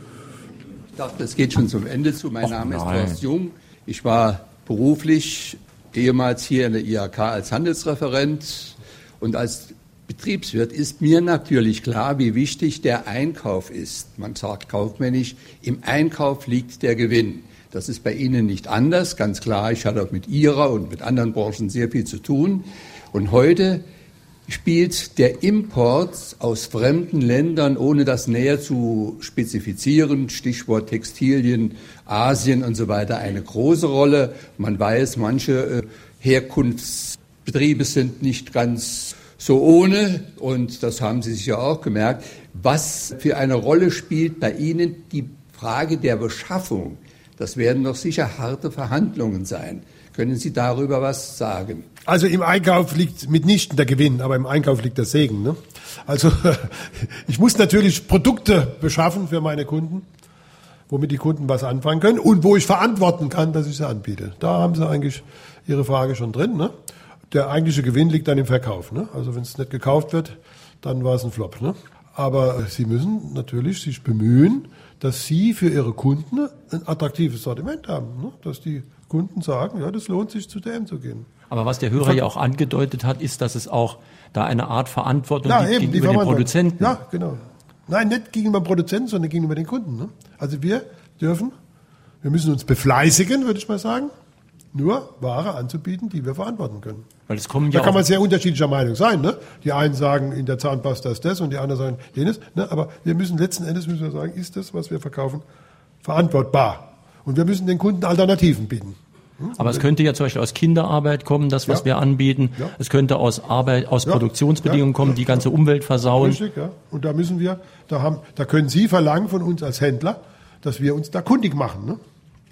Ich dachte, es geht schon zum Ende zu. Mein Och, Name ist. Horst Jung. Ich war beruflich ehemals hier in der IHK als Handelsreferent und als Betriebswirt ist mir natürlich klar, wie wichtig der Einkauf ist. Man sagt kaufmännisch, im Einkauf liegt der Gewinn. Das ist bei Ihnen nicht anders, ganz klar. Ich hatte auch mit Ihrer und mit anderen Branchen sehr viel zu tun. Und heute spielt der Import aus fremden Ländern, ohne das näher zu spezifizieren, Stichwort Textilien, Asien und so weiter, eine große Rolle. Man weiß, manche äh, Herkunftsbetriebe sind nicht ganz so ohne, und das haben Sie sich ja auch gemerkt. Was für eine Rolle spielt bei Ihnen die Frage der Beschaffung? Das werden doch sicher harte Verhandlungen sein. Können Sie darüber was sagen? Also im Einkauf liegt mitnichten der Gewinn, aber im Einkauf liegt der Segen. Ne? Also ich muss natürlich Produkte beschaffen für meine Kunden, womit die Kunden was anfangen können und wo ich verantworten kann, dass ich sie anbiete. Da haben Sie eigentlich Ihre Frage schon drin. Ne? Der eigentliche Gewinn liegt dann im Verkauf. Ne? Also wenn es nicht gekauft wird, dann war es ein Flop. Ne? Aber Sie müssen natürlich sich bemühen, dass Sie für Ihre Kunden ein attraktives Sortiment haben. Ne? Dass die Kunden sagen, ja, das lohnt sich zu DM zu gehen. Aber was der Hörer ja auch angedeutet hat, ist, dass es auch da eine Art Verantwortung Ja, gibt eben, gegenüber den. Produzenten. Ja, genau. Nein, nicht gegenüber dem Produzenten, sondern gegenüber den Kunden. Ne? Also wir dürfen, wir müssen uns befleißigen, würde ich mal sagen, nur Ware anzubieten, die wir verantworten können. Weil es kommen Da ja kann auch, man sehr unterschiedlicher Meinung sein. Ne? Die einen sagen, in der Zahnpasta ist das und die anderen sagen jenes. Ne? Aber wir müssen letzten Endes müssen wir sagen, ist das, was wir verkaufen, verantwortbar. Und wir müssen den Kunden Alternativen bieten. aber es könnte ja zum Beispiel aus Kinderarbeit kommen, das, was Ja. wir anbieten. Ja. Es könnte aus Arbeit, aus Ja. Produktionsbedingungen kommen, die ganze Umwelt versauen. Richtig, ja. Und da müssen wir, da haben, da können Sie verlangen von uns als Händler, dass wir uns da kundig machen. Ne?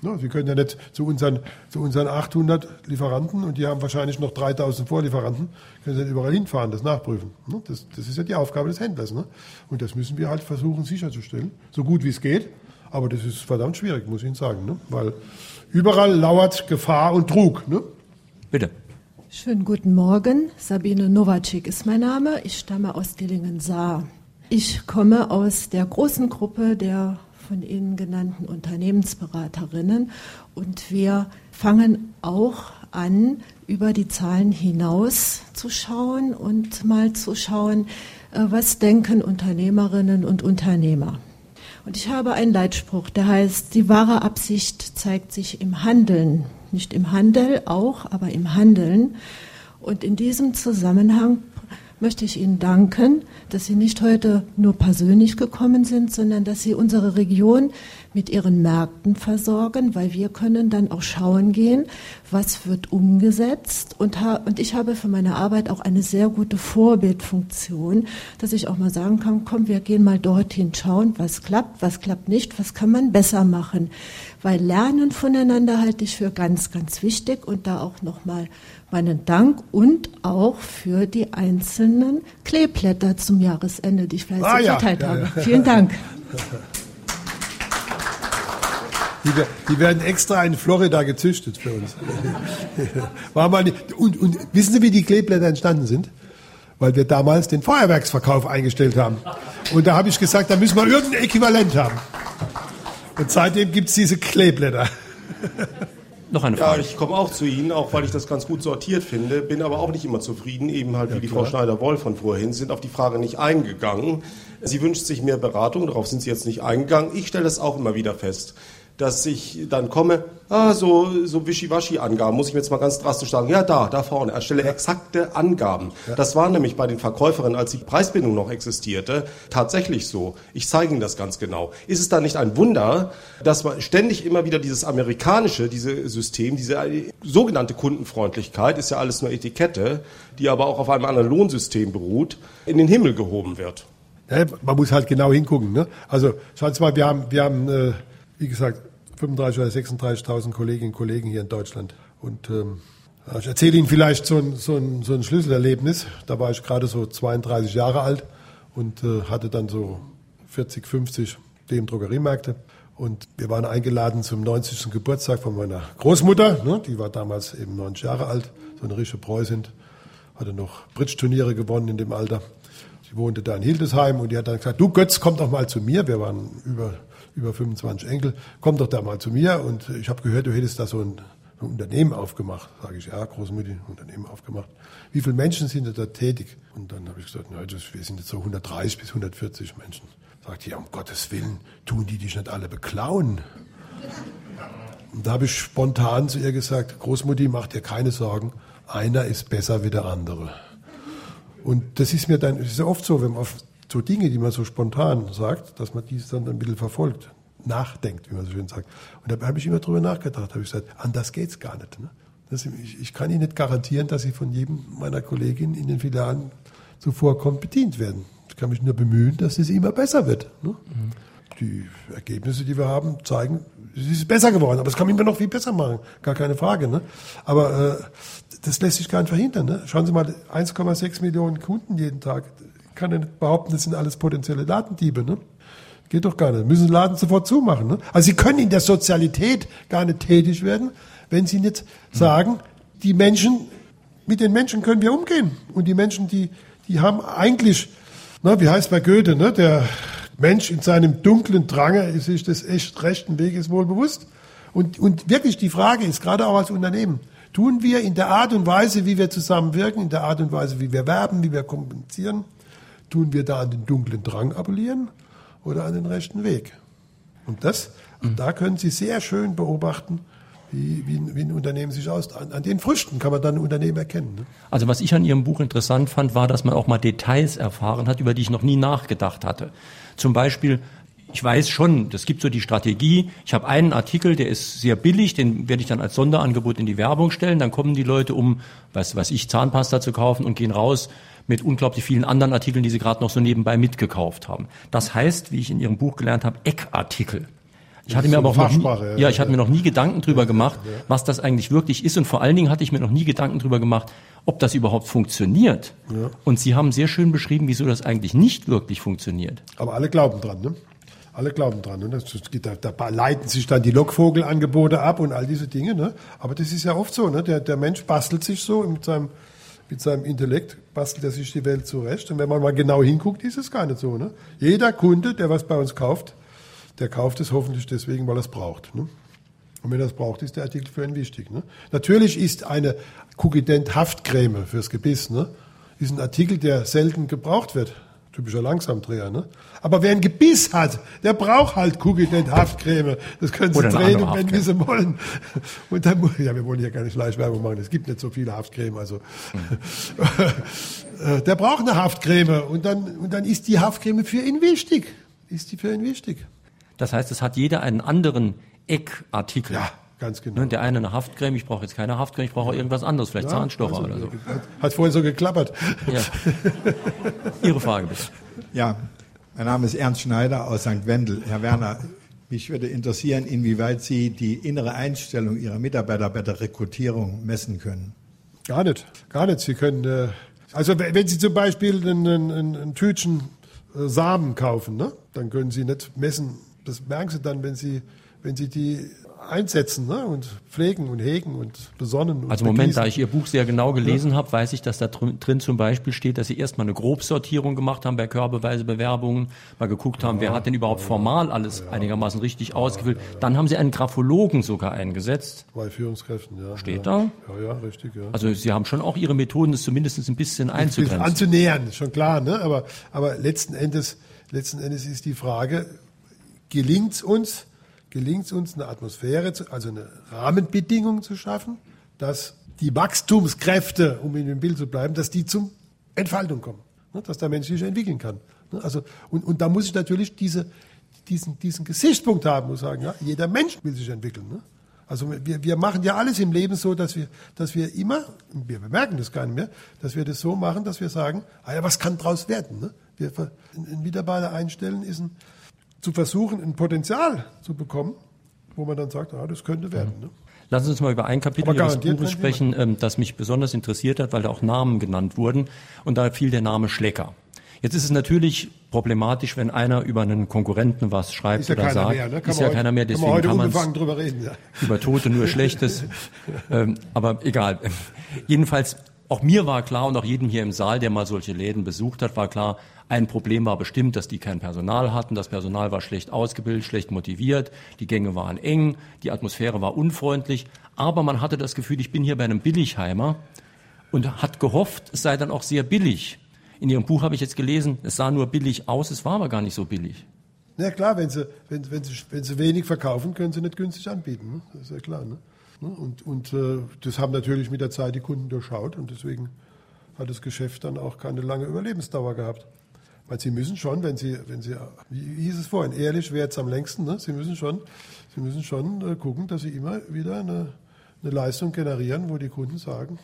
Ja, Sie können ja nicht zu unseren, zu unseren 800 Lieferanten und die haben wahrscheinlich noch 3000 Vorlieferanten, können Sie nicht überall hinfahren, das nachprüfen. Ne? Das, das ist ja die Aufgabe des Händlers. Ne? Und das müssen wir halt versuchen sicherzustellen, so gut wie es geht. Aber das ist verdammt schwierig, muss ich Ihnen sagen, ne? weil überall lauert Gefahr und Trug. Ne? Bitte. Schönen guten Morgen. Sabine Nowacek ist mein Name. Ich stamme aus Dillingen-Saar. Ich komme aus der großen Gruppe der von Ihnen genannten Unternehmensberaterinnen und wir fangen auch an, über die Zahlen hinaus zu schauen und mal zu schauen, äh, was denken Unternehmerinnen und Unternehmer. Und ich habe einen Leitspruch, der heißt, die wahre Absicht zeigt sich im Handeln. Nicht im Handel auch, aber im Handeln. Und in diesem Zusammenhang möchte ich Ihnen danken, dass Sie nicht heute nur persönlich gekommen sind, sondern dass Sie unsere Region mit Ihren Märkten versorgen, weil wir können dann auch schauen gehen, was wird umgesetzt. Und, und ich habe für meine Arbeit auch eine sehr gute Vorbildfunktion, dass ich auch mal sagen kann, komm, wir gehen mal dorthin schauen, was klappt, was klappt nicht, was kann man besser machen. Weil Lernen voneinander halte ich für ganz, ganz wichtig und da auch nochmal meinen Dank und auch für die einzelnen Kleeblätter zum Jahresende, die ich fleißig Ah, ja, verteilt ja, habe. ja. Vielen Dank. Die, die werden extra in Florida gezüchtet für uns. War mal und, und wissen Sie, wie die Kleeblätter entstanden sind? Weil wir damals den Feuerwerksverkauf eingestellt haben. Und da habe ich gesagt, da müssen wir irgendein Äquivalent haben. Und seitdem gibt's diese Kleeblätter. Noch eine Ja, Frage. ich komme auch zu Ihnen, auch weil ich das ganz gut sortiert finde, bin aber auch nicht immer zufrieden, eben halt wie die Frau Schneider-Woll von vorhin, sind auf die Frage nicht eingegangen. Sie wünscht sich mehr Beratung, darauf sind Sie jetzt nicht eingegangen. Ich stelle das auch immer wieder fest, dass ich dann komme, ah, so, so Wischiwaschi-Angaben, muss ich mir jetzt mal ganz drastisch sagen, ja, da, da vorne, erstelle exakte Angaben. Das war nämlich bei den Verkäuferinnen, als die Preisbindung noch existierte, tatsächlich so. Ich zeige Ihnen das ganz genau. Ist es da nicht ein Wunder, dass man ständig immer wieder dieses amerikanische, dieses System, diese sogenannte Kundenfreundlichkeit, ist ja alles nur Etikette, die aber auch auf einem anderen Lohnsystem beruht, in den Himmel gehoben wird? Ja, man muss halt genau hingucken. Ne? Also schauen Sie mal, wir haben, wir haben äh, wie gesagt, 35 oder 36.000 Kolleginnen und Kollegen hier in Deutschland. Und ähm, ich erzähle Ihnen vielleicht so ein, so, ein, so ein Schlüsselerlebnis. Da war ich gerade so 32 Jahre alt und äh, hatte dann so 40, 50 DM-Drogeriemärkte. Und wir waren eingeladen zum 90. Geburtstag von meiner Großmutter. Ne? Die war damals eben 90 Jahre alt, so eine richtige Preußin. Hatte noch Bridge-Turniere gewonnen in dem Alter. Sie wohnte da in Hildesheim und die hat dann gesagt, du Götz, komm doch mal zu mir. Wir waren über, über 25 Enkel. Komm doch da mal zu mir. Und ich habe gehört, du hättest da so ein, ein Unternehmen aufgemacht. Sage ich, ja, Großmutter, ein Unternehmen aufgemacht. Wie viele Menschen sind da tätig? Und dann habe ich gesagt, na, das, wir sind jetzt so 130 bis 140 Menschen. Sagt ja, um Gottes Willen, tun die dich nicht alle beklauen? Und da habe ich spontan zu ihr gesagt, Großmutti, mach dir keine Sorgen, einer ist besser wie der andere. Und das ist mir dann, das ist ja oft so, wenn man auf so Dinge, die man so spontan sagt, dass man dies dann ein bisschen verfolgt, nachdenkt, wie man so schön sagt. Und da habe ich immer drüber nachgedacht, habe ich gesagt, anders geht's gar nicht. Ne? Das, ich, ich, kann Ihnen nicht garantieren, dass Sie von jedem meiner Kolleginnen in den Filialen zuvorkommt bedient werden. Ich kann mich nur bemühen, dass es immer besser wird. Ne? Mhm. Die Ergebnisse, die wir haben, zeigen, es ist besser geworden, aber es kann man immer noch viel besser machen, gar keine Frage. Ne? Aber äh, das lässt sich gar nicht verhindern. Ne? Schauen Sie mal, 1,6 Millionen Kunden jeden Tag. Kann ja nicht behaupten, das sind alles potenzielle Datendiebe. Ne? Geht doch gar nicht. Müssen den Laden sofort zumachen. Ne? Also Sie können in der Sozialität gar nicht tätig werden, wenn Sie nicht sagen, die Menschen, mit den Menschen können wir umgehen. Und die Menschen, die, die haben eigentlich, na, wie heißt bei Goethe, ne, der Mensch in seinem dunklen Drange ist sich des echt rechten Weges wohl bewusst. Und, und wirklich die Frage ist, gerade auch als Unternehmen, tun wir in der Art und Weise, wie wir zusammenwirken, in der Art und Weise, wie wir werben, wie wir kommunizieren, tun wir da an den dunklen Drang appellieren oder an den rechten Weg? Und das, mhm. da können Sie sehr schön beobachten, wie, wie, wie ein Unternehmen sich aus. An, an, den Früchten kann man dann ein Unternehmen erkennen. Ne? Also was ich an Ihrem Buch interessant fand, war, dass man auch mal Details erfahren hat, über die ich noch nie nachgedacht hatte. Zum Beispiel, ich weiß schon, das gibt so die Strategie, ich habe einen Artikel, der ist sehr billig, den werde ich dann als Sonderangebot in die Werbung stellen, dann kommen die Leute, um, was weiß ich, Zahnpasta zu kaufen und gehen raus mit unglaublich vielen anderen Artikeln, die sie gerade noch so nebenbei mitgekauft haben. Das heißt, wie ich in Ihrem Buch gelernt habe, Eckartikel. Ich hatte mir aber auch noch nie, ja, ja, ich hatte mir noch nie Gedanken drüber gemacht, was das eigentlich wirklich ist und vor allen Dingen hatte ich mir noch nie Gedanken drüber gemacht, ob das überhaupt funktioniert. Ja. Und Sie haben sehr schön beschrieben, wieso das eigentlich nicht wirklich funktioniert. Aber alle glauben dran, ne? Alle glauben dran. Ne? Das, da, da leiten sich dann die Lockvogelangebote ab und all diese Dinge. Ne? Aber das ist ja oft so. Ne? Der, der Mensch bastelt sich so mit seinem, mit seinem Intellekt, bastelt er sich die Welt zurecht. Und wenn man mal genau hinguckt, ist es gar nicht so. Ne? Jeder Kunde, der was bei uns kauft, der kauft es hoffentlich deswegen, weil er es braucht. Ne? Und wenn er es braucht, ist der Artikel für ihn wichtig. Ne? Natürlich ist eine Kugident Haftcreme fürs Gebiss, ne? ist ein Artikel, der selten gebraucht wird. Typischer Langsamdreher, ne? Aber wer ein Gebiss hat, der braucht halt Kugident Haftcreme. Das können Sie Oder drehen, wenn wie Sie wollen. Und dann, ja, wir wollen hier keine Schleichwerbung machen. Es gibt nicht so viele Haftcreme, also. Mhm. der braucht eine Haftcreme. Und dann, und dann ist die Haftcreme für ihn wichtig. Ist die für ihn wichtig. Das heißt, es hat jeder einen anderen Eckartikel. Ja, ganz genau. Ne, der eine eine Haftcreme, ich brauche jetzt keine Haftcreme, ich brauche irgendwas anderes, vielleicht ja, Zahnstocher also, oder so. Hat vorhin so geklappert. Ja. Ihre Frage bitte. Ja, mein Name ist Ernst Schneider aus St. Wendel. Herr Werner, mich würde interessieren, inwieweit Sie die innere Einstellung Ihrer Mitarbeiter bei der Rekrutierung messen können. Gar nicht, gar nicht. Sie können, äh, also wenn Sie zum Beispiel ein, ein, ein Tütchen äh, Samen kaufen, ne? dann können Sie nicht messen, das merken Sie dann, wenn Sie, wenn Sie die einsetzen ne? und pflegen und hegen und besonnen. Und also Moment, begießen. da ich Ihr Buch sehr genau gelesen ja. habe, weiß ich, dass da drin zum Beispiel steht, dass Sie erstmal eine Grobsortierung gemacht haben bei körbeweise Bewerbungen, mal geguckt haben, ja. wer hat denn überhaupt formal alles ja. einigermaßen richtig ausgefüllt. Dann haben Sie einen Graphologen sogar eingesetzt. Bei Führungskräften, ja. Steht da? Ja, ja, richtig, ja. Also Sie haben schon auch Ihre Methoden, das zumindest ein bisschen einzugrenzen. Anzunähern, schon klar, ne? aber, aber letzten Endes, letzten Endes ist die Frage, gelingt es uns, gelingt es uns, eine Atmosphäre, also eine Rahmenbedingung zu schaffen, dass die Wachstumskräfte, um in dem Bild zu bleiben, dass die zum Entfaltung kommen, ne, dass der Mensch sich entwickeln kann. Ne, also, und, und da muss ich natürlich diese, diesen, diesen Gesichtspunkt haben und sagen, ja, jeder Mensch will sich entwickeln. Ne? Also wir, wir machen ja alles im Leben so, dass wir, dass wir immer, wir bemerken das gar nicht mehr, dass wir das so machen, dass wir sagen, ah ja, was kann daraus werden? Ne? Wir, ein Mitarbeiter einstellen ist ein, zu versuchen, ein Potenzial zu bekommen, wo man dann sagt, ah, das könnte werden. Ne? Lassen Sie uns mal über ein Kapitel Ihres Buches sprechen, ähm, das mich besonders interessiert hat, weil da auch Namen genannt wurden. Und da fiel der Name Schlecker. Jetzt ist es natürlich problematisch, wenn einer über einen Konkurrenten was schreibt ja oder sagt. mehr, ne? Ist ja heute- keiner mehr, kann man deswegen heute kann man unbefangen drüber reden, ja. über Tote nur Schlechtes. ähm, aber egal. Jedenfalls, auch mir war klar und auch jedem hier im Saal, der mal solche Läden besucht hat, war klar, ein Problem war bestimmt, dass die kein Personal hatten. Das Personal war schlecht ausgebildet, schlecht motiviert, die Gänge waren eng, die Atmosphäre war unfreundlich. Aber man hatte das Gefühl, ich bin hier bei einem Billigheimer und hat gehofft, es sei dann auch sehr billig. In Ihrem Buch habe ich jetzt gelesen, es sah nur billig aus, es war aber gar nicht so billig. Ja klar, wenn sie, wenn, wenn, sie, wenn sie wenig verkaufen, können sie nicht günstig anbieten. Ne? Das ist ja klar. Ne? Ne? Und, und äh, das haben natürlich mit der Zeit die Kunden durchschaut und deswegen hat das Geschäft dann auch keine lange Überlebensdauer gehabt. Weil sie müssen schon, wenn sie, wenn sie, wie hieß es vorhin, ehrlich wäre am längsten, ne? sie müssen schon, sie müssen schon äh, gucken, dass sie immer wieder eine, eine Leistung generieren, wo die Kunden sagen,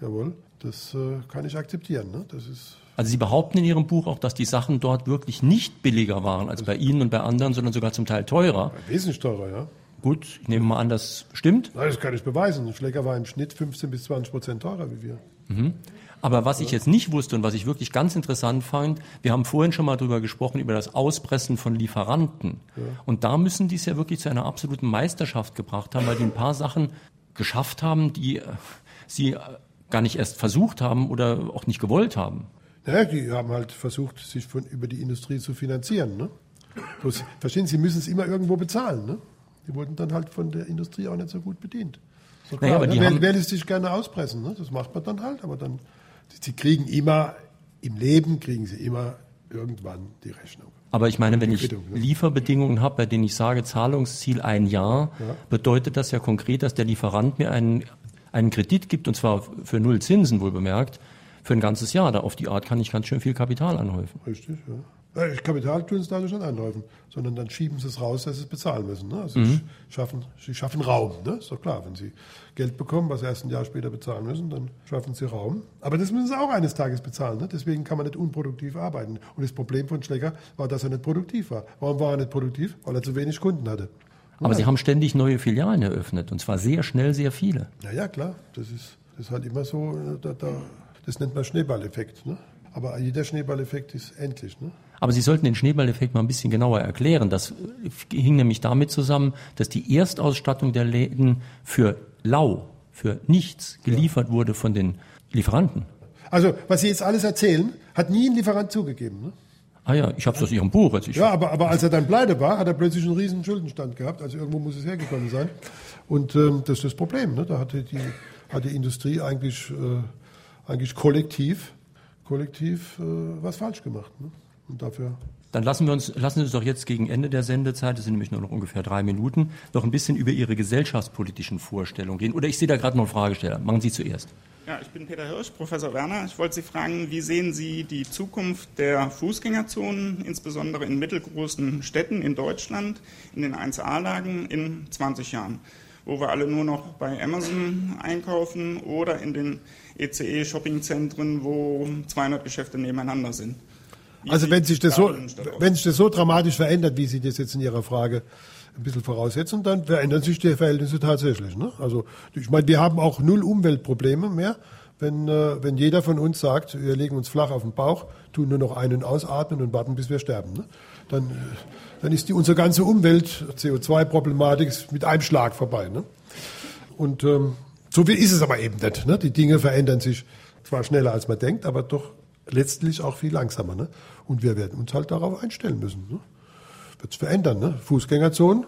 jawohl, das äh, kann ich akzeptieren. Ne? Das ist Also Sie behaupten in Ihrem Buch auch, dass die Sachen dort wirklich nicht billiger waren als bei Ihnen und bei anderen, sondern sogar zum Teil teurer. wesentlich teurer, ja. Gut, ich nehme mal an, das stimmt. Nein, das kann ich beweisen. Ein Schläger war im Schnitt 15 bis 20 Prozent teurer wie wir. Mhm. Aber was ich jetzt nicht wusste und was ich wirklich ganz interessant fand, wir haben vorhin schon mal drüber gesprochen, über das Auspressen von Lieferanten. Und da müssen die es ja wirklich zu einer absoluten Meisterschaft gebracht haben, weil die ein paar Sachen geschafft haben, die äh, sie äh, gar nicht erst versucht haben oder auch nicht gewollt haben. Ja, die haben halt versucht, sich von, über die Industrie zu finanzieren. Ne? Bloß, verstehen Sie, Sie müssen es immer irgendwo bezahlen. Ne? Die wurden dann halt von der Industrie auch nicht so gut bedient. So Naja, aber ne? die wer, wer lässt sich gerne auspressen? Ne? Das macht man dann halt, aber dann, sie kriegen immer, im Leben kriegen sie immer irgendwann die Rechnung. Aber ich meine, wenn ich ne? Lieferbedingungen habe, bei denen ich sage, Zahlungsziel ein Jahr, Ja. bedeutet das ja konkret, dass der Lieferant mir einen, einen Kredit gibt, und zwar für null Zinsen wohl bemerkt, für ein ganzes Jahr. Da auf die Art kann ich ganz schön viel Kapital anhäufen. Richtig, ja. Kapital tun sie dadurch nicht anhäufen, sondern dann schieben sie es raus, dass sie es bezahlen müssen. Ne? Also Mhm. sie schaffen, sie schaffen Raum, ne? ist doch klar. Wenn sie Geld bekommen, was sie erst ein Jahr später bezahlen müssen, dann schaffen sie Raum. Aber das müssen sie auch eines Tages bezahlen. Ne? Deswegen kann man nicht unproduktiv arbeiten. Und das Problem von Schlecker war, dass er nicht produktiv war. Warum war er nicht produktiv? Weil er zu wenig Kunden hatte. Aber Sie haben ständig neue Filialen eröffnet, und zwar sehr schnell sehr viele. Ja, ja, klar. Das ist, das ist halt immer so, äh, da, da, das nennt man Schneeballeffekt. Ne? Aber jeder Schneeballeffekt ist endlich. Ne? Aber Sie sollten den Schneeballeffekt mal ein bisschen genauer erklären. Das hing nämlich damit zusammen, dass die Erstausstattung der Läden für lau, für nichts geliefert wurde von den Lieferanten. Also, was Sie jetzt alles erzählen, hat nie ein Lieferant zugegeben. Ne? Ah ja, ich habe es aus Ihrem Buch. Als ich Ja, aber, aber als er dann pleite war, hat er plötzlich einen riesen Schuldenstand gehabt. Also irgendwo muss es hergekommen sein. Und ähm, das ist das Problem. Ne? Da hatte die, hat die Industrie eigentlich, äh, eigentlich kollektiv, kollektiv äh, was falsch gemacht. Ne? Und dafür Dann lassen wir uns, lassen Sie uns doch jetzt gegen Ende der Sendezeit, das sind nämlich nur noch ungefähr drei Minuten, noch ein bisschen über Ihre gesellschaftspolitischen Vorstellungen reden. Oder ich sehe da gerade noch einen Fragesteller. Machen Sie zuerst. Ja, ich bin Peter Hirsch, Professor Werner. Ich wollte Sie fragen, wie sehen Sie die Zukunft der Fußgängerzonen, insbesondere in mittelgroßen Städten in Deutschland, in den 1A-Lagen in 20 Jahren, wo wir alle nur noch bei Amazon einkaufen oder in den ECE-Shoppingzentren, wo 200 Geschäfte nebeneinander sind? Also wenn sich das so, wenn sich das so dramatisch verändert, wie Sie das jetzt in Ihrer Frage ein bisschen voraussetzen, dann verändern sich die Verhältnisse tatsächlich. Ne? Also ich meine, wir haben auch null Umweltprobleme mehr, wenn, äh, wenn jeder von uns sagt, wir legen uns flach auf den Bauch, tun nur noch einen ausatmen und warten, bis wir sterben. Ne? Dann, äh, dann ist die, unsere ganze Umwelt, CO2-Problematik mit einem Schlag vorbei. Ne? Und ähm, so viel ist es aber eben nicht. Ne? Die Dinge verändern sich zwar schneller, als man denkt, aber doch letztlich auch viel langsamer. Ne? Und wir werden uns halt darauf einstellen müssen. Ne? Wird es verändern. Ne? Fußgängerzonen,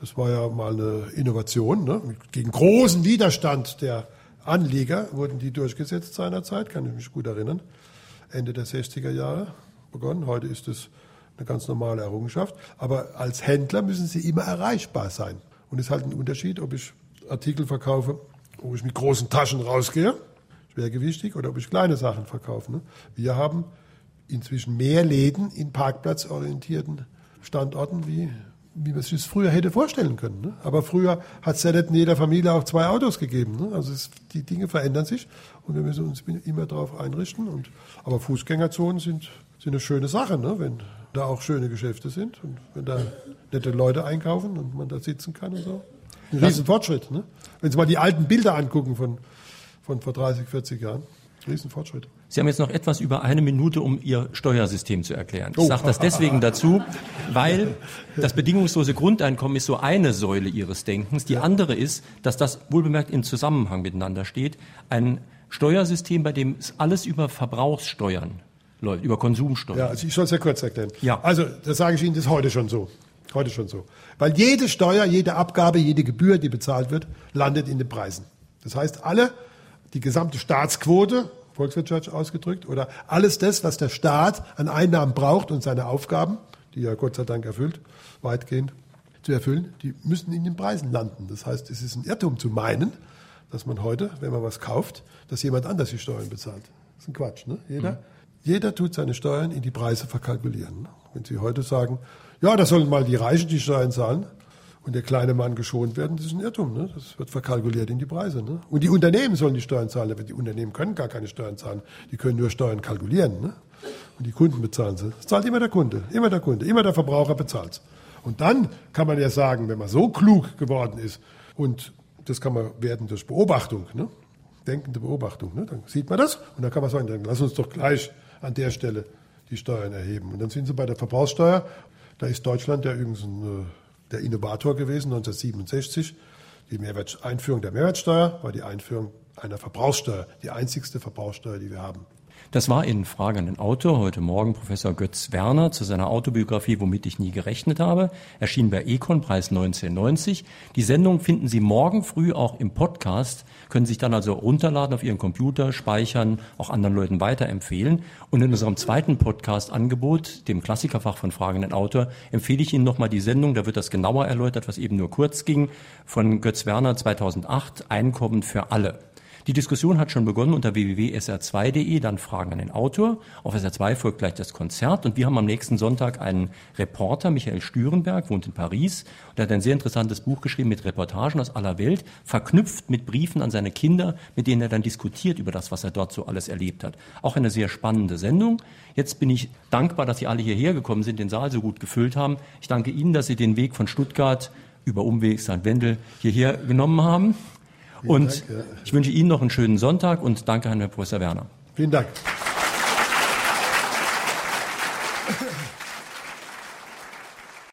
das war ja mal eine Innovation. Ne? Gegen großen Widerstand der Anlieger wurden die durchgesetzt seinerzeit, kann ich mich gut erinnern. Ende der 60er Jahre begonnen. Heute ist es eine ganz normale Errungenschaft. Aber als Händler müssen sie immer erreichbar sein. Und es ist halt ein Unterschied, ob ich Artikel verkaufe, wo ich mit großen Taschen rausgehe, schwergewichtig, oder ob ich kleine Sachen verkaufe. Ne? Wir haben inzwischen mehr Läden in parkplatzorientierten Standorten, wie, wie man sich das früher hätte vorstellen können. Ne? Aber früher hat es ja nicht in jeder Familie auch zwei Autos gegeben. Ne? Also es, die Dinge verändern sich und wir müssen uns immer darauf einrichten. Und, aber Fußgängerzonen sind, sind eine schöne Sache, ne? wenn, da auch schöne Geschäfte sind und wenn da nette Leute einkaufen und man da sitzen kann und so. Ein Riesenfortschritt. Ne? Wenn Sie mal die alten Bilder angucken von, von vor 30, 40 Jahren. Riesenfortschritt. Sie haben jetzt noch etwas über eine Minute, um Ihr Steuersystem zu erklären. Ich oh. sage das deswegen dazu, weil das bedingungslose Grundeinkommen ist so eine Säule Ihres Denkens. Die andere ist, dass das wohlbemerkt in Zusammenhang miteinander steht. Ein Steuersystem, bei dem es alles über Verbrauchssteuern läuft, über Konsumsteuern. Ja, also ich soll es ja kurz erklären. Ja. Also, das sage ich Ihnen, das ist heute schon so. Heute schon so. Weil jede Steuer, jede Abgabe, jede Gebühr, die bezahlt wird, landet in den Preisen. Das heißt, alle, die gesamte Staatsquote, volkswirtschaftlich ausgedrückt, oder alles das, was der Staat an Einnahmen braucht und seine Aufgaben, die er Gott sei Dank erfüllt, weitgehend zu erfüllen, die müssen in den Preisen landen. Das heißt, es ist ein Irrtum zu meinen, dass man heute, wenn man was kauft, dass jemand anders die Steuern bezahlt. Das ist ein Quatsch. Ne? Jeder, mhm. jeder tut seine Steuern in die Preise verkalkulieren. Wenn Sie heute sagen, ja, da sollen mal die Reichen die Steuern zahlen und der kleine Mann geschont werden, das ist ein Irrtum. Ne? Das wird verkalkuliert in die Preise. Ne? Und die Unternehmen sollen die Steuern zahlen, aber die Unternehmen können gar keine Steuern zahlen. Die können nur Steuern kalkulieren. Ne? Und die Kunden bezahlen sie. Das zahlt immer der Kunde, immer der Kunde, immer der Verbraucher bezahlt Und dann kann man ja sagen, wenn man so klug geworden ist, und das kann man werden durch Beobachtung, ne? denkende Beobachtung, ne? dann sieht man das und dann kann man sagen, dann lass uns doch gleich an der Stelle die Steuern erheben. Und dann sind sie bei der Verbrauchssteuer da ist Deutschland ja übrigens ein, äh, der Innovator gewesen, 1967. Die Mehrwert Einführung der Mehrwertsteuer war die Einführung einer Verbrauchssteuer, die einzigste Verbrauchssteuer, die wir haben. Das war in Frage an den Autor heute Morgen Professor Götz Werner zu seiner Autobiografie Womit ich nie gerechnet habe, erschien bei Econ Preis 1990. Die Sendung finden Sie morgen früh auch im Podcast, können sich dann also runterladen auf Ihren Computer, speichern, auch anderen Leuten weiterempfehlen. Und in unserem zweiten Podcast-Angebot, dem Klassikerfach von Fragen an den Autor, empfehle ich Ihnen nochmal die Sendung, da wird das genauer erläutert, was eben nur kurz ging, von Götz Werner 2008, Einkommen für alle. Die Diskussion hat schon begonnen unter www.sr2.de, dann Fragen an den Autor. Auf SR2 folgt gleich das Konzert und wir haben am nächsten Sonntag einen Reporter, Michael Stürenberg, wohnt in Paris und hat ein sehr interessantes Buch geschrieben mit Reportagen aus aller Welt, verknüpft mit Briefen an seine Kinder, mit denen er dann diskutiert über das, was er dort so alles erlebt hat. Auch eine sehr spannende Sendung. Jetzt bin ich dankbar, dass Sie alle hierher gekommen sind, den Saal so gut gefüllt haben. Ich danke Ihnen, dass Sie den Weg von Stuttgart über Umweg St. Wendel hierher genommen haben. Und Dank, ja. ich wünsche Ihnen noch einen schönen Sonntag und danke, Herr Professor Werner. Vielen Dank.